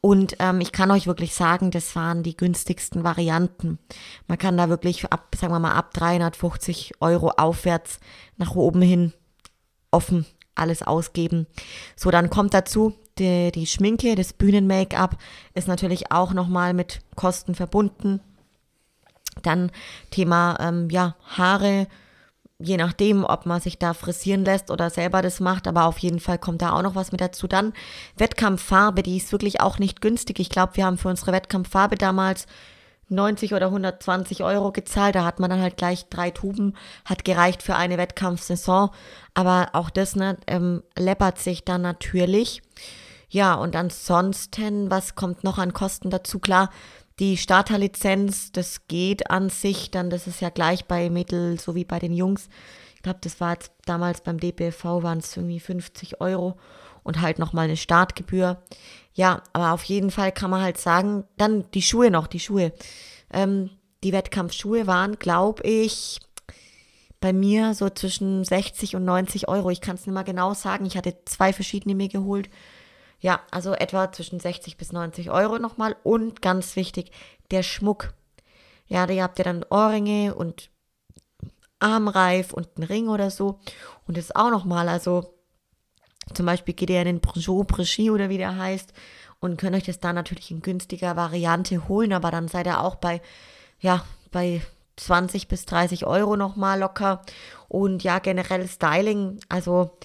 Und ähm, ich kann euch wirklich sagen, das waren die günstigsten Varianten. Man kann da wirklich ab, sagen wir mal, ab 350 Euro aufwärts nach oben hin offen alles ausgeben. So, dann kommt dazu, die, die Schminke, das Bühnen-Make-up ist natürlich auch nochmal mit Kosten verbunden. Dann Thema, ähm, ja, Haare, je nachdem, ob man sich da frisieren lässt oder selber das macht, aber auf jeden Fall kommt da auch noch was mit dazu. Dann Wettkampffarbe, die ist wirklich auch nicht günstig. Ich glaube, wir haben für unsere Wettkampffarbe damals 90 oder 120 Euro gezahlt. Da hat man dann halt gleich drei Tuben, hat gereicht für eine Wettkampfsaison. Aber auch das ne, ähm, läppert sich dann natürlich. Ja, und ansonsten, was kommt noch an Kosten dazu? Klar, die Starterlizenz, das geht an sich, dann das ist ja gleich bei Mädel so wie bei den Jungs. Ich glaube, das war jetzt damals beim DBV waren es irgendwie 50 Euro und halt nochmal eine Startgebühr. Ja, aber auf jeden Fall kann man halt sagen, dann die Schuhe noch, die Schuhe. Ähm, die Wettkampfschuhe waren, glaube ich, bei mir so zwischen 60 und 90 Euro. Ich kann es nicht mal genau sagen. Ich hatte zwei verschiedene mir geholt. Ja, also etwa zwischen 60 bis 90 Euro nochmal. Und ganz wichtig, der Schmuck. Ja, da habt ihr dann Ohrringe und Armreif und einen Ring oder so. Und das auch nochmal, also zum Beispiel geht ihr in den Peugeot Prichy oder wie der heißt und könnt euch das dann natürlich in günstiger Variante holen, aber dann seid ihr auch bei, ja, bei 20 bis 30 Euro nochmal locker. Und ja, generell Styling, also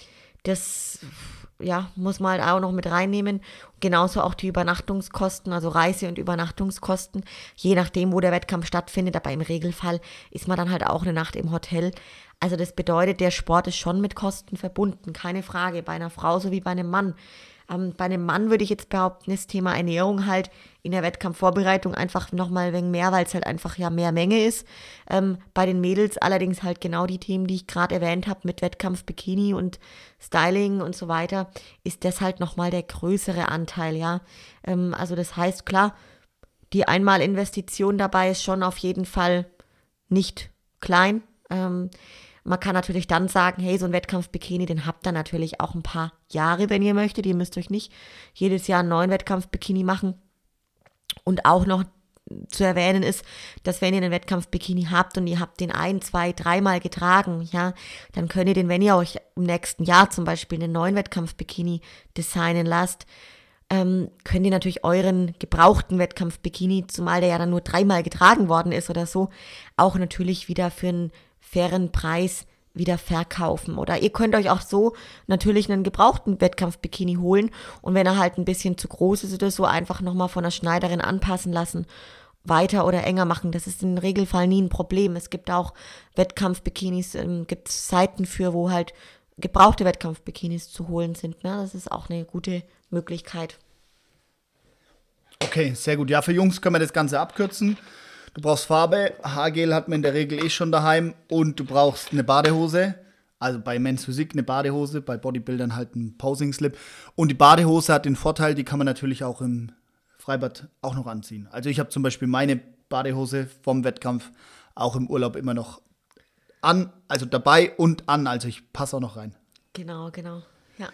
das ja, muss man halt auch noch mit reinnehmen. Genauso auch die Übernachtungskosten, also Reise- und Übernachtungskosten, je nachdem, wo der Wettkampf stattfindet. Aber im Regelfall ist man dann halt auch eine Nacht im Hotel. Also das bedeutet, der Sport ist schon mit Kosten verbunden, keine Frage, bei einer Frau sowie bei einem Mann. Ähm, bei einem Mann würde ich jetzt behaupten, das Thema Ernährung halt in der Wettkampfvorbereitung einfach nochmal wegen mehr, weil es halt einfach ja mehr Menge ist. Ähm, bei den Mädels allerdings halt genau die Themen, die ich gerade erwähnt habe mit Wettkampf, Bikini und Styling und so weiter, ist das halt nochmal der größere Anteil, ja. Ähm, also das heißt, klar, die Einmalinvestition dabei ist schon auf jeden Fall nicht klein. Ähm, man kann natürlich dann sagen, hey, so ein Wettkampf-Bikini, den habt ihr natürlich auch ein paar Jahre, wenn ihr möchtet. Ihr müsst euch nicht jedes Jahr einen neuen Wettkampf-Bikini machen. Und auch noch zu erwähnen ist, dass wenn ihr einen Wettkampf-Bikini habt und ihr habt den ein, zwei, dreimal getragen, ja, dann könnt ihr den, wenn ihr euch im nächsten Jahr zum Beispiel einen neuen Wettkampf-Bikini designen lasst, ähm, könnt ihr natürlich euren gebrauchten Wettkampf-Bikini, zumal der ja dann nur dreimal getragen worden ist oder so, auch natürlich wieder für einen fairen Preis wieder verkaufen. Oder ihr könnt euch auch so natürlich einen gebrauchten Wettkampf-Bikini holen und wenn er halt ein bisschen zu groß ist oder so, einfach nochmal von der Schneiderin anpassen lassen, weiter oder enger machen. Das ist im Regelfall nie ein Problem. Es gibt auch Wettkampf-Bikinis, ähm, gibt Seiten für, wo halt gebrauchte Wettkampf-Bikinis zu holen sind. Ne? Das ist auch eine gute Möglichkeit. Okay, sehr gut. Ja, für Jungs können wir das Ganze abkürzen. Du brauchst Farbe, Haargel hat man in der Regel eh schon daheim und du brauchst eine Badehose. Also bei Men's Physik eine Badehose, bei Bodybuildern halt ein Posing Slip. Und die Badehose hat den Vorteil, die kann man natürlich auch im Freibad auch noch anziehen. Also ich habe zum Beispiel meine Badehose vom Wettkampf auch im Urlaub immer noch an, also dabei und an. Also ich passe auch noch rein. Genau, genau. Ja.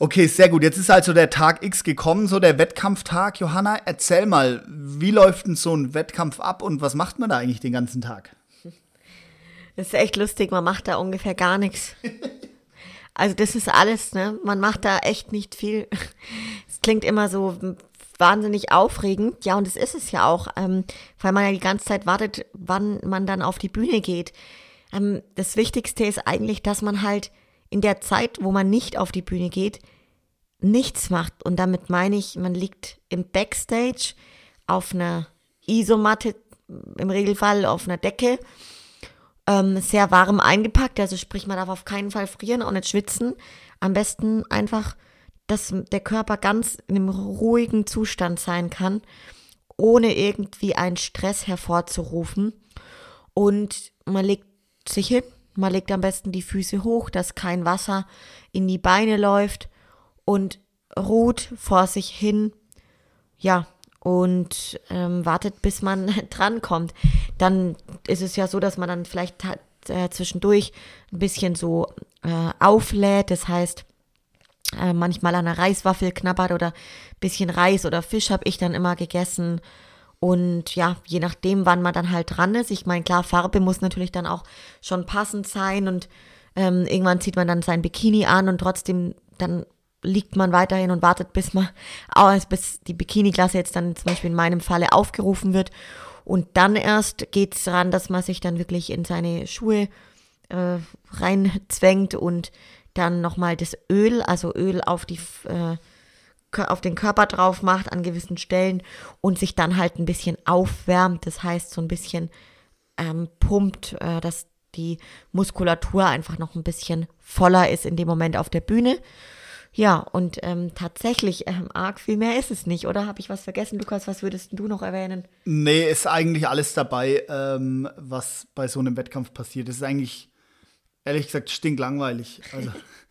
Okay, sehr gut. Jetzt ist also der Tag X gekommen, so der Wettkampftag. Johanna, erzähl mal, wie läuft denn so ein Wettkampf ab und was macht man da eigentlich den ganzen Tag? Das ist echt lustig, man macht da ungefähr gar nichts. Also das ist alles, ne? Man macht da echt nicht viel. Es klingt immer so wahnsinnig aufregend. Ja, und es ist es ja auch, ähm, weil man ja die ganze Zeit wartet, wann man dann auf die Bühne geht. Ähm, das Wichtigste ist eigentlich, dass man halt in der Zeit, wo man nicht auf die Bühne geht, nichts macht. Und damit meine ich, man liegt im Backstage auf einer Isomatte, im Regelfall auf einer Decke, ähm, sehr warm eingepackt. Also sprich, man darf auf keinen Fall frieren, auch nicht schwitzen. Am besten einfach, dass der Körper ganz in einem ruhigen Zustand sein kann, ohne irgendwie einen Stress hervorzurufen. Und man legt sich hin, man legt am besten die Füße hoch, dass kein Wasser in die Beine läuft und ruht vor sich hin. Ja, und ähm, wartet, bis man drankommt. Dann ist es ja so, dass man dann vielleicht äh, zwischendurch ein bisschen so äh, auflädt. Das heißt, äh, manchmal an einer Reiswaffel knabbert oder ein bisschen Reis oder Fisch habe ich dann immer gegessen. Und ja, je nachdem, wann man dann halt dran ist. Ich meine, klar, Farbe muss natürlich dann auch schon passend sein und ähm, irgendwann zieht man dann sein Bikini an und trotzdem dann liegt man weiterhin und wartet, bis man, bis die Bikini-Klasse jetzt dann zum Beispiel in meinem Falle aufgerufen wird. Und dann erst geht es daran, dass man sich dann wirklich in seine Schuhe äh, reinzwängt und dann nochmal das Öl, also Öl auf die äh, auf den Körper drauf macht an gewissen Stellen und sich dann halt ein bisschen aufwärmt. Das heißt, so ein bisschen ähm, pumpt, äh, dass die Muskulatur einfach noch ein bisschen voller ist in dem Moment auf der Bühne. Ja, und ähm, tatsächlich, ähm, arg viel mehr ist es nicht, oder? Habe ich was vergessen, Lukas? Was würdest du noch erwähnen? Nee, ist eigentlich alles dabei, ähm, was bei so einem Wettkampf passiert. Es ist eigentlich, ehrlich gesagt, stinklangweilig. Also,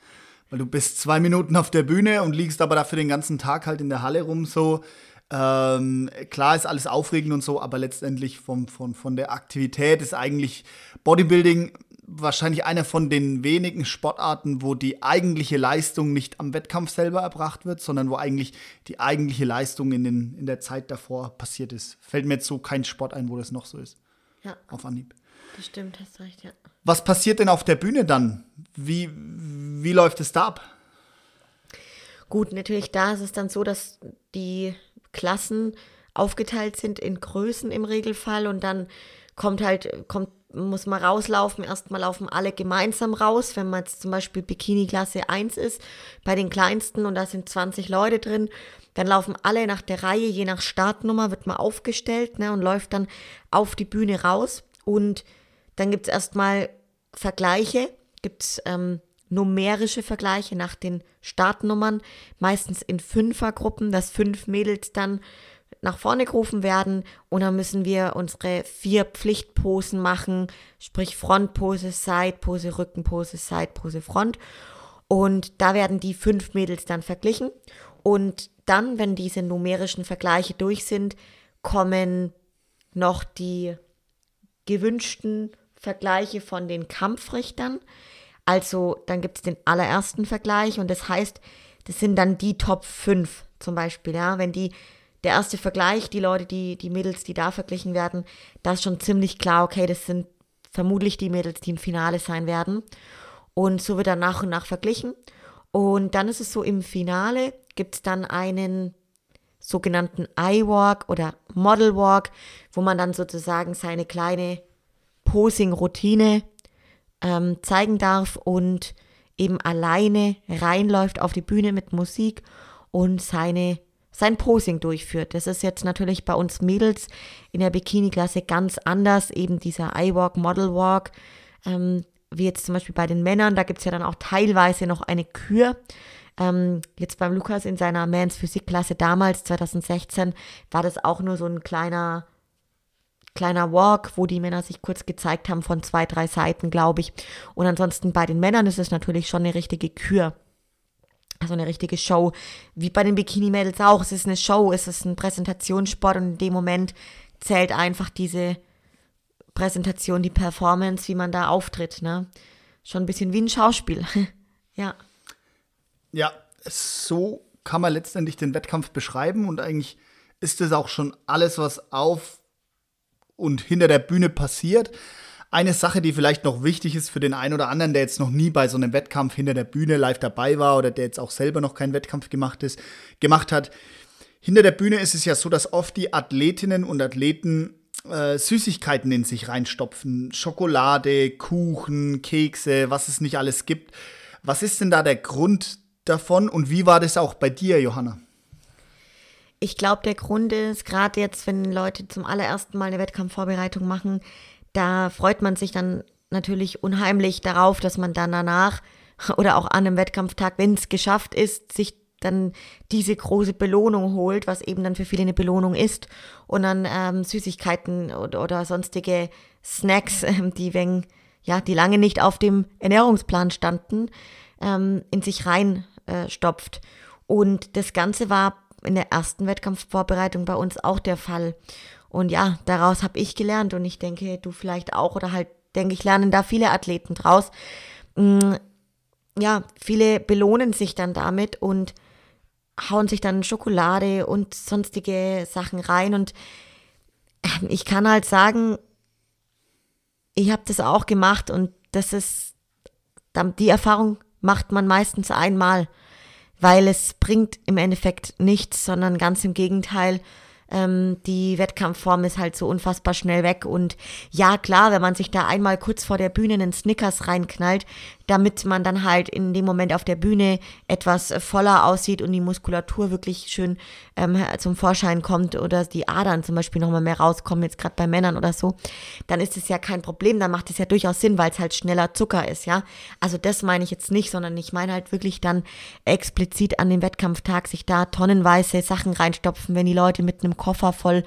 weil du bist zwei Minuten auf der Bühne und liegst aber dafür den ganzen Tag halt in der Halle rum so. Ähm, klar ist alles aufregend und so, aber letztendlich vom, von, von der Aktivität ist eigentlich Bodybuilding wahrscheinlich einer von den wenigen Sportarten, wo die eigentliche Leistung nicht am Wettkampf selber erbracht wird, sondern wo eigentlich die eigentliche Leistung in, den, in der Zeit davor passiert ist. Fällt mir jetzt so kein Sport ein, wo das noch so ist. Ja. Auf Anhieb. Das stimmt, hast recht, ja. Was passiert denn auf der Bühne dann? Wie, wie läuft es da ab? Gut, natürlich da ist es dann so, dass die Klassen aufgeteilt sind in Größen im Regelfall und dann kommt halt, kommt, muss man rauslaufen. Erstmal laufen alle gemeinsam raus, wenn man jetzt zum Beispiel Bikini-Klasse 1 ist, bei den kleinsten und da sind 20 Leute drin. Dann laufen alle nach der Reihe, je nach Startnummer wird man aufgestellt ne, und läuft dann auf die Bühne raus. Und dann gibt es erstmal Vergleiche, gibt es ähm, numerische Vergleiche nach den Startnummern, meistens in Fünfergruppen, dass fünf Mädels dann nach vorne gerufen werden und dann müssen wir unsere vier Pflichtposen machen, sprich Frontpose, Sidepose, Rückenpose, Sidepose, Front. Und da werden die fünf Mädels dann verglichen. Und dann, wenn diese numerischen Vergleiche durch sind, kommen noch die gewünschten Vergleiche von den Kampfrichtern. Also dann gibt es den allerersten Vergleich und das heißt, das sind dann die Top 5 zum Beispiel. Ja, wenn die der erste Vergleich, die Leute, die, die Mädels, die da verglichen werden, da ist schon ziemlich klar, okay, das sind vermutlich die Mädels, die im Finale sein werden. Und so wird dann nach und nach verglichen. Und dann ist es so, im Finale gibt es dann einen sogenannten Eye-Walk oder Model-Walk, wo man dann sozusagen seine kleine Posing-Routine ähm, zeigen darf und eben alleine reinläuft auf die Bühne mit Musik und seine sein Posing durchführt. Das ist jetzt natürlich bei uns Mädels in der Bikini-Klasse ganz anders, eben dieser Eye-Walk, Model-Walk, ähm, wie jetzt zum Beispiel bei den Männern, da gibt es ja dann auch teilweise noch eine Kür. Ähm, jetzt beim Lukas in seiner Mans Physik-Klasse damals, 2016, war das auch nur so ein kleiner, kleiner Walk, wo die Männer sich kurz gezeigt haben von zwei, drei Seiten, glaube ich. Und ansonsten bei den Männern ist es natürlich schon eine richtige Kür. Also eine richtige Show, wie bei den Bikini-Mädels auch. Es ist eine Show, es ist ein Präsentationssport und in dem Moment zählt einfach diese Präsentation, die Performance, wie man da auftritt. Ne? Schon ein bisschen wie ein Schauspiel. ja. Ja, so kann man letztendlich den Wettkampf beschreiben und eigentlich ist es auch schon alles, was auf und hinter der Bühne passiert. Eine Sache, die vielleicht noch wichtig ist für den einen oder anderen, der jetzt noch nie bei so einem Wettkampf hinter der Bühne live dabei war oder der jetzt auch selber noch keinen Wettkampf gemacht, ist, gemacht hat. Hinter der Bühne ist es ja so, dass oft die Athletinnen und Athleten äh, Süßigkeiten in sich reinstopfen. Schokolade, Kuchen, Kekse, was es nicht alles gibt. Was ist denn da der Grund davon und wie war das auch bei dir, Johanna? Ich glaube, der Grund ist, gerade jetzt, wenn Leute zum allerersten Mal eine Wettkampfvorbereitung machen, da freut man sich dann natürlich unheimlich darauf, dass man dann danach oder auch an einem Wettkampftag, wenn es geschafft ist, sich dann diese große Belohnung holt, was eben dann für viele eine Belohnung ist und dann ähm, Süßigkeiten oder, oder, sonstige Snacks, ähm, die wenn, ja, die lange nicht auf dem Ernährungsplan standen, ähm, in sich reinstopft. Äh, und das Ganze war in der ersten Wettkampfvorbereitung bei uns auch der Fall. Und ja, daraus habe ich gelernt und ich denke, du vielleicht auch oder halt, denke ich, lernen da viele Athleten draus. Mm, ja, viele belohnen sich dann damit und hauen sich dann Schokolade und sonstige Sachen rein. Und ähm, ich kann halt sagen, ich habe das auch gemacht und das ist, die Erfahrung macht man meistens einmal. Weil es bringt im Endeffekt nichts, sondern ganz im Gegenteil, ähm, die Wettkampfform ist halt so unfassbar schnell weg. Und ja, klar, wenn man sich da einmal kurz vor der Bühne einen Snickers reinknallt, damit man dann halt in dem Moment auf der Bühne etwas voller aussieht und die Muskulatur wirklich schön ähm, zum Vorschein kommt oder die Adern zum Beispiel nochmal mehr rauskommen, jetzt gerade bei Männern oder so, dann ist es ja kein Problem, dann macht es ja durchaus Sinn, weil es halt schneller Zucker ist, ja. Also das meine ich jetzt nicht, sondern ich meine halt wirklich dann explizit an dem Wettkampftag sich da tonnenweise Sachen reinstopfen, wenn die Leute mit einem Koffer voll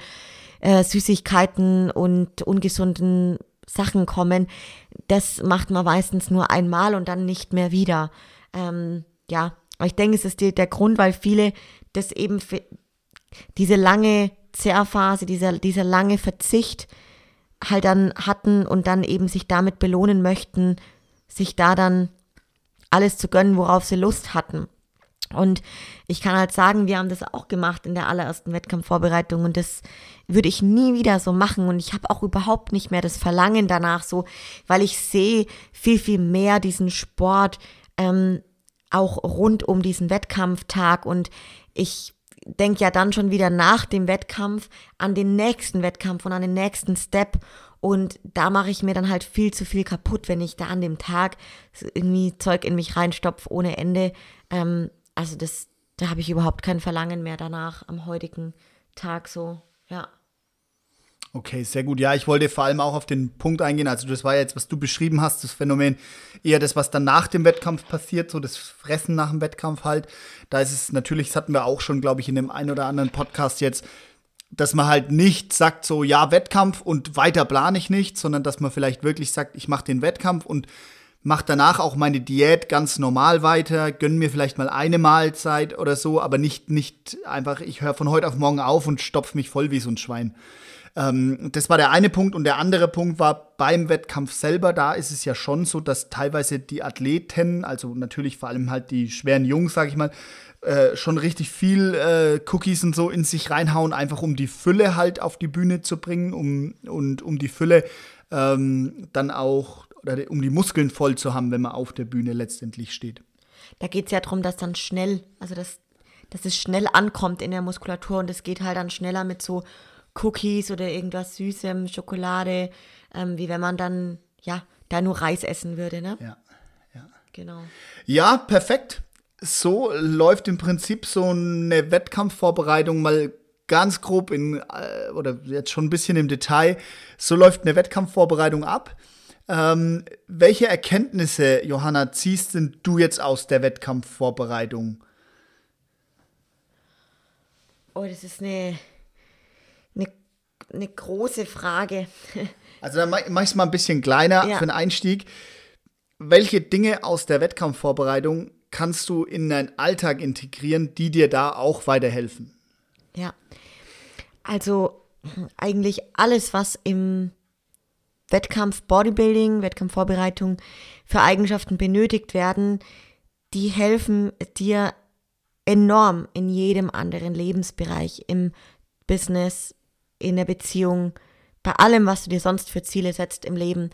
äh, Süßigkeiten und ungesunden Sachen kommen, das macht man meistens nur einmal und dann nicht mehr wieder. Ähm, ja, ich denke, es ist die, der Grund, weil viele das eben für diese lange Zerrphase, dieser, dieser lange Verzicht halt dann hatten und dann eben sich damit belohnen möchten, sich da dann alles zu gönnen, worauf sie Lust hatten. Und ich kann halt sagen, wir haben das auch gemacht in der allerersten Wettkampfvorbereitung und das würde ich nie wieder so machen. Und ich habe auch überhaupt nicht mehr das Verlangen danach so, weil ich sehe viel, viel mehr diesen Sport ähm, auch rund um diesen Wettkampftag. Und ich denke ja dann schon wieder nach dem Wettkampf an den nächsten Wettkampf und an den nächsten Step. Und da mache ich mir dann halt viel zu viel kaputt, wenn ich da an dem Tag irgendwie Zeug in mich reinstopfe ohne Ende. Ähm, also das, da habe ich überhaupt kein Verlangen mehr danach am heutigen Tag so, ja. Okay, sehr gut. Ja, ich wollte vor allem auch auf den Punkt eingehen. Also, das war jetzt, was du beschrieben hast, das Phänomen, eher das, was dann nach dem Wettkampf passiert, so das Fressen nach dem Wettkampf halt. Da ist es natürlich, das hatten wir auch schon, glaube ich, in dem einen oder anderen Podcast jetzt, dass man halt nicht sagt, so, ja, Wettkampf und weiter plane ich nicht, sondern dass man vielleicht wirklich sagt, ich mache den Wettkampf und mache danach auch meine Diät ganz normal weiter, gönn mir vielleicht mal eine Mahlzeit oder so, aber nicht, nicht einfach, ich höre von heute auf morgen auf und stopfe mich voll wie so ein Schwein. Ähm, das war der eine Punkt und der andere Punkt war beim Wettkampf selber, da ist es ja schon so, dass teilweise die Athleten, also natürlich vor allem halt die schweren Jungs, sag ich mal, äh, schon richtig viel äh, Cookies und so in sich reinhauen, einfach um die Fülle halt auf die Bühne zu bringen um, und um die Fülle ähm, dann auch oder um die Muskeln voll zu haben, wenn man auf der Bühne letztendlich steht. Da geht es ja darum, dass dann schnell, also dass, dass es schnell ankommt in der Muskulatur und es geht halt dann schneller mit so Cookies oder irgendwas Süßem, Schokolade, ähm, wie wenn man dann, ja, da nur Reis essen würde, ne? Ja, ja. Genau. Ja, perfekt. So läuft im Prinzip so eine Wettkampfvorbereitung mal ganz grob in, äh, oder jetzt schon ein bisschen im Detail, so läuft eine Wettkampfvorbereitung ab. Ähm, welche Erkenntnisse, Johanna, ziehst denn du jetzt aus der Wettkampfvorbereitung? Oh, das ist eine, eine, eine große Frage. Also dann mach, mach ich es mal ein bisschen kleiner ja. für den Einstieg. Welche Dinge aus der Wettkampfvorbereitung kannst du in deinen Alltag integrieren, die dir da auch weiterhelfen? Ja, also eigentlich alles, was im Wettkampf Bodybuilding, Wettkampfvorbereitung für Eigenschaften benötigt werden, die helfen dir enorm in jedem anderen Lebensbereich, im Business, in der Beziehung, bei allem, was du dir sonst für Ziele setzt im Leben.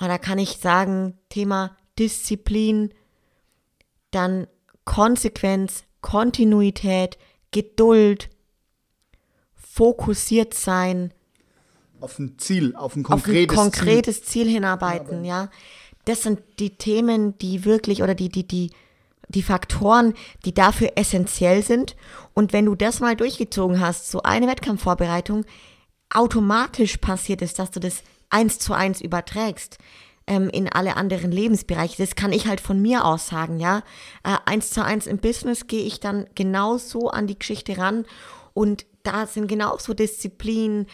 Und da kann ich sagen, Thema Disziplin, dann Konsequenz, Kontinuität, Geduld, fokussiert sein, auf ein Ziel, auf ein konkretes, auf ein konkretes Ziel, Ziel hinarbeiten, ja. Das sind die Themen, die wirklich oder die, die, die, die Faktoren, die dafür essentiell sind. Und wenn du das mal durchgezogen hast, so eine Wettkampfvorbereitung, automatisch passiert es, dass du das eins zu eins überträgst ähm, in alle anderen Lebensbereiche. Das kann ich halt von mir aus sagen, ja. Äh, eins zu eins im Business gehe ich dann genauso an die Geschichte ran und da sind genauso Disziplin,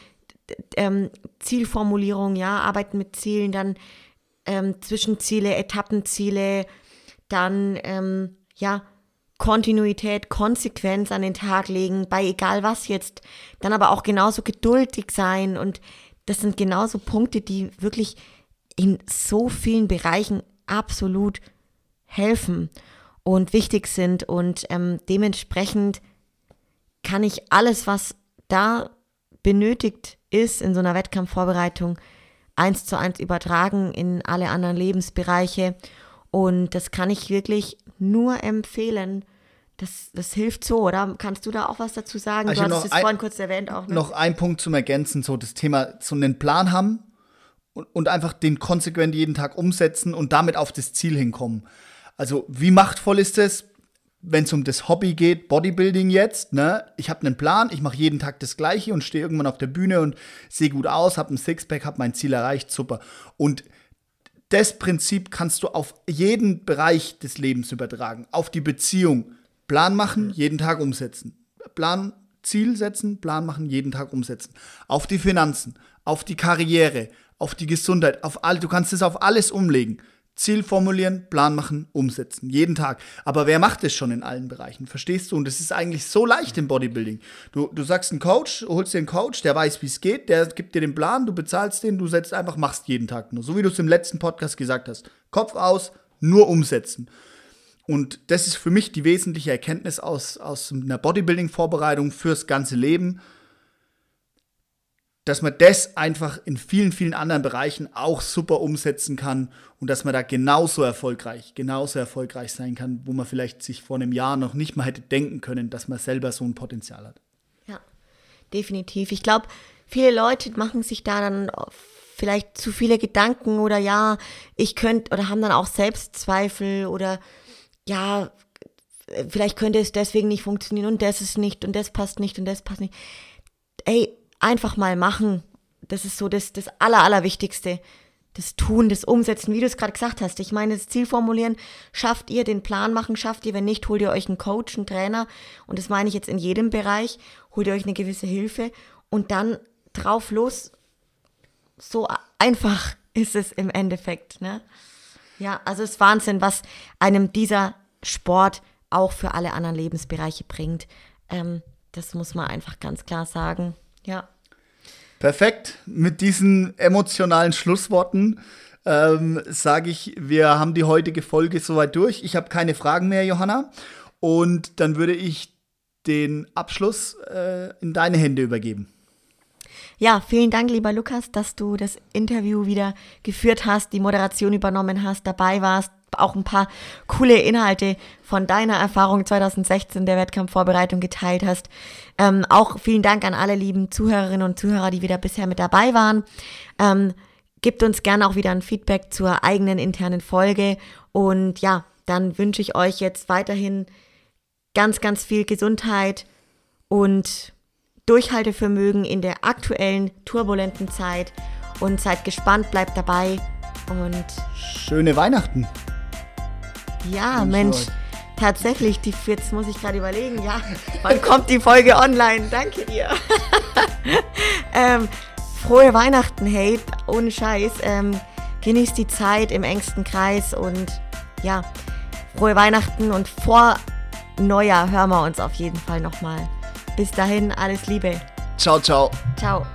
ähm, Zielformulierung, ja, arbeiten mit Zielen, dann ähm, Zwischenziele, Etappenziele, dann ähm, ja, Kontinuität, Konsequenz an den Tag legen, bei egal was jetzt, dann aber auch genauso geduldig sein und das sind genauso Punkte, die wirklich in so vielen Bereichen absolut helfen und wichtig sind und ähm, dementsprechend kann ich alles, was da benötigt ist in so einer Wettkampfvorbereitung, eins zu eins übertragen in alle anderen Lebensbereiche. Und das kann ich wirklich nur empfehlen, das, das hilft so, oder? Kannst du da auch was dazu sagen? Also du hast noch es ein- vorhin kurz erwähnt auch. Ne? Noch ein Punkt zum Ergänzen, so das Thema, so einen Plan haben und, und einfach den konsequent jeden Tag umsetzen und damit auf das Ziel hinkommen. Also wie machtvoll ist es, wenn es um das Hobby geht, Bodybuilding jetzt, ne? Ich habe einen Plan, ich mache jeden Tag das Gleiche und stehe irgendwann auf der Bühne und sehe gut aus, habe ein Sixpack, habe mein Ziel erreicht, super. Und das Prinzip kannst du auf jeden Bereich des Lebens übertragen. Auf die Beziehung. Plan machen, jeden Tag umsetzen. Plan, Ziel setzen, Plan machen, jeden Tag umsetzen. Auf die Finanzen, auf die Karriere, auf die Gesundheit, auf all, du kannst es auf alles umlegen. Ziel formulieren, Plan machen, umsetzen. Jeden Tag. Aber wer macht es schon in allen Bereichen? Verstehst du? Und es ist eigentlich so leicht im Bodybuilding. Du, du sagst einen Coach, holst dir einen Coach, der weiß, wie es geht, der gibt dir den Plan, du bezahlst den, du setzt einfach, machst jeden Tag nur. So wie du es im letzten Podcast gesagt hast. Kopf aus, nur umsetzen. Und das ist für mich die wesentliche Erkenntnis aus, aus einer Bodybuilding-Vorbereitung fürs ganze Leben, dass man das einfach in vielen, vielen anderen Bereichen auch super umsetzen kann und dass man da genauso erfolgreich, genauso erfolgreich sein kann, wo man vielleicht sich vor einem Jahr noch nicht mal hätte denken können, dass man selber so ein Potenzial hat. Ja, definitiv. Ich glaube, viele Leute machen sich da dann vielleicht zu viele Gedanken oder ja, ich könnte oder haben dann auch Selbstzweifel oder ja, vielleicht könnte es deswegen nicht funktionieren und das ist nicht und das passt nicht und das passt nicht. Ey, einfach mal machen. Das ist so das, das Aller, Allerwichtigste. Das Tun, das Umsetzen, wie du es gerade gesagt hast. Ich meine, das Ziel formulieren, schafft ihr, den Plan machen, schafft ihr, wenn nicht, holt ihr euch einen Coach, einen Trainer. Und das meine ich jetzt in jedem Bereich. Holt ihr euch eine gewisse Hilfe und dann drauf los. So einfach ist es im Endeffekt, ne? Ja, also es ist Wahnsinn, was einem dieser Sport auch für alle anderen Lebensbereiche bringt. Ähm, das muss man einfach ganz klar sagen. Ja. Perfekt. Mit diesen emotionalen Schlussworten ähm, sage ich, wir haben die heutige Folge soweit durch. Ich habe keine Fragen mehr, Johanna. Und dann würde ich den Abschluss äh, in deine Hände übergeben. Ja, vielen Dank, lieber Lukas, dass du das Interview wieder geführt hast, die Moderation übernommen hast, dabei warst, auch ein paar coole Inhalte von deiner Erfahrung 2016 der Wettkampfvorbereitung geteilt hast. Ähm, auch vielen Dank an alle lieben Zuhörerinnen und Zuhörer, die wieder bisher mit dabei waren. Ähm, gebt uns gerne auch wieder ein Feedback zur eigenen internen Folge. Und ja, dann wünsche ich euch jetzt weiterhin ganz, ganz viel Gesundheit und Durchhaltevermögen in der aktuellen turbulenten Zeit. Und seid gespannt, bleibt dabei. Und Schöne Weihnachten. Ja, Wünsche Mensch, euch. tatsächlich, die, jetzt muss ich gerade überlegen, ja, wann kommt die Folge online? Danke dir. ähm, frohe Weihnachten, hey, ohne Scheiß. Ähm, genießt die Zeit im engsten Kreis und ja, frohe Weihnachten und vor Neujahr hören wir uns auf jeden Fall nochmal. Bis dahin, alles Liebe. Ciao, ciao. Ciao.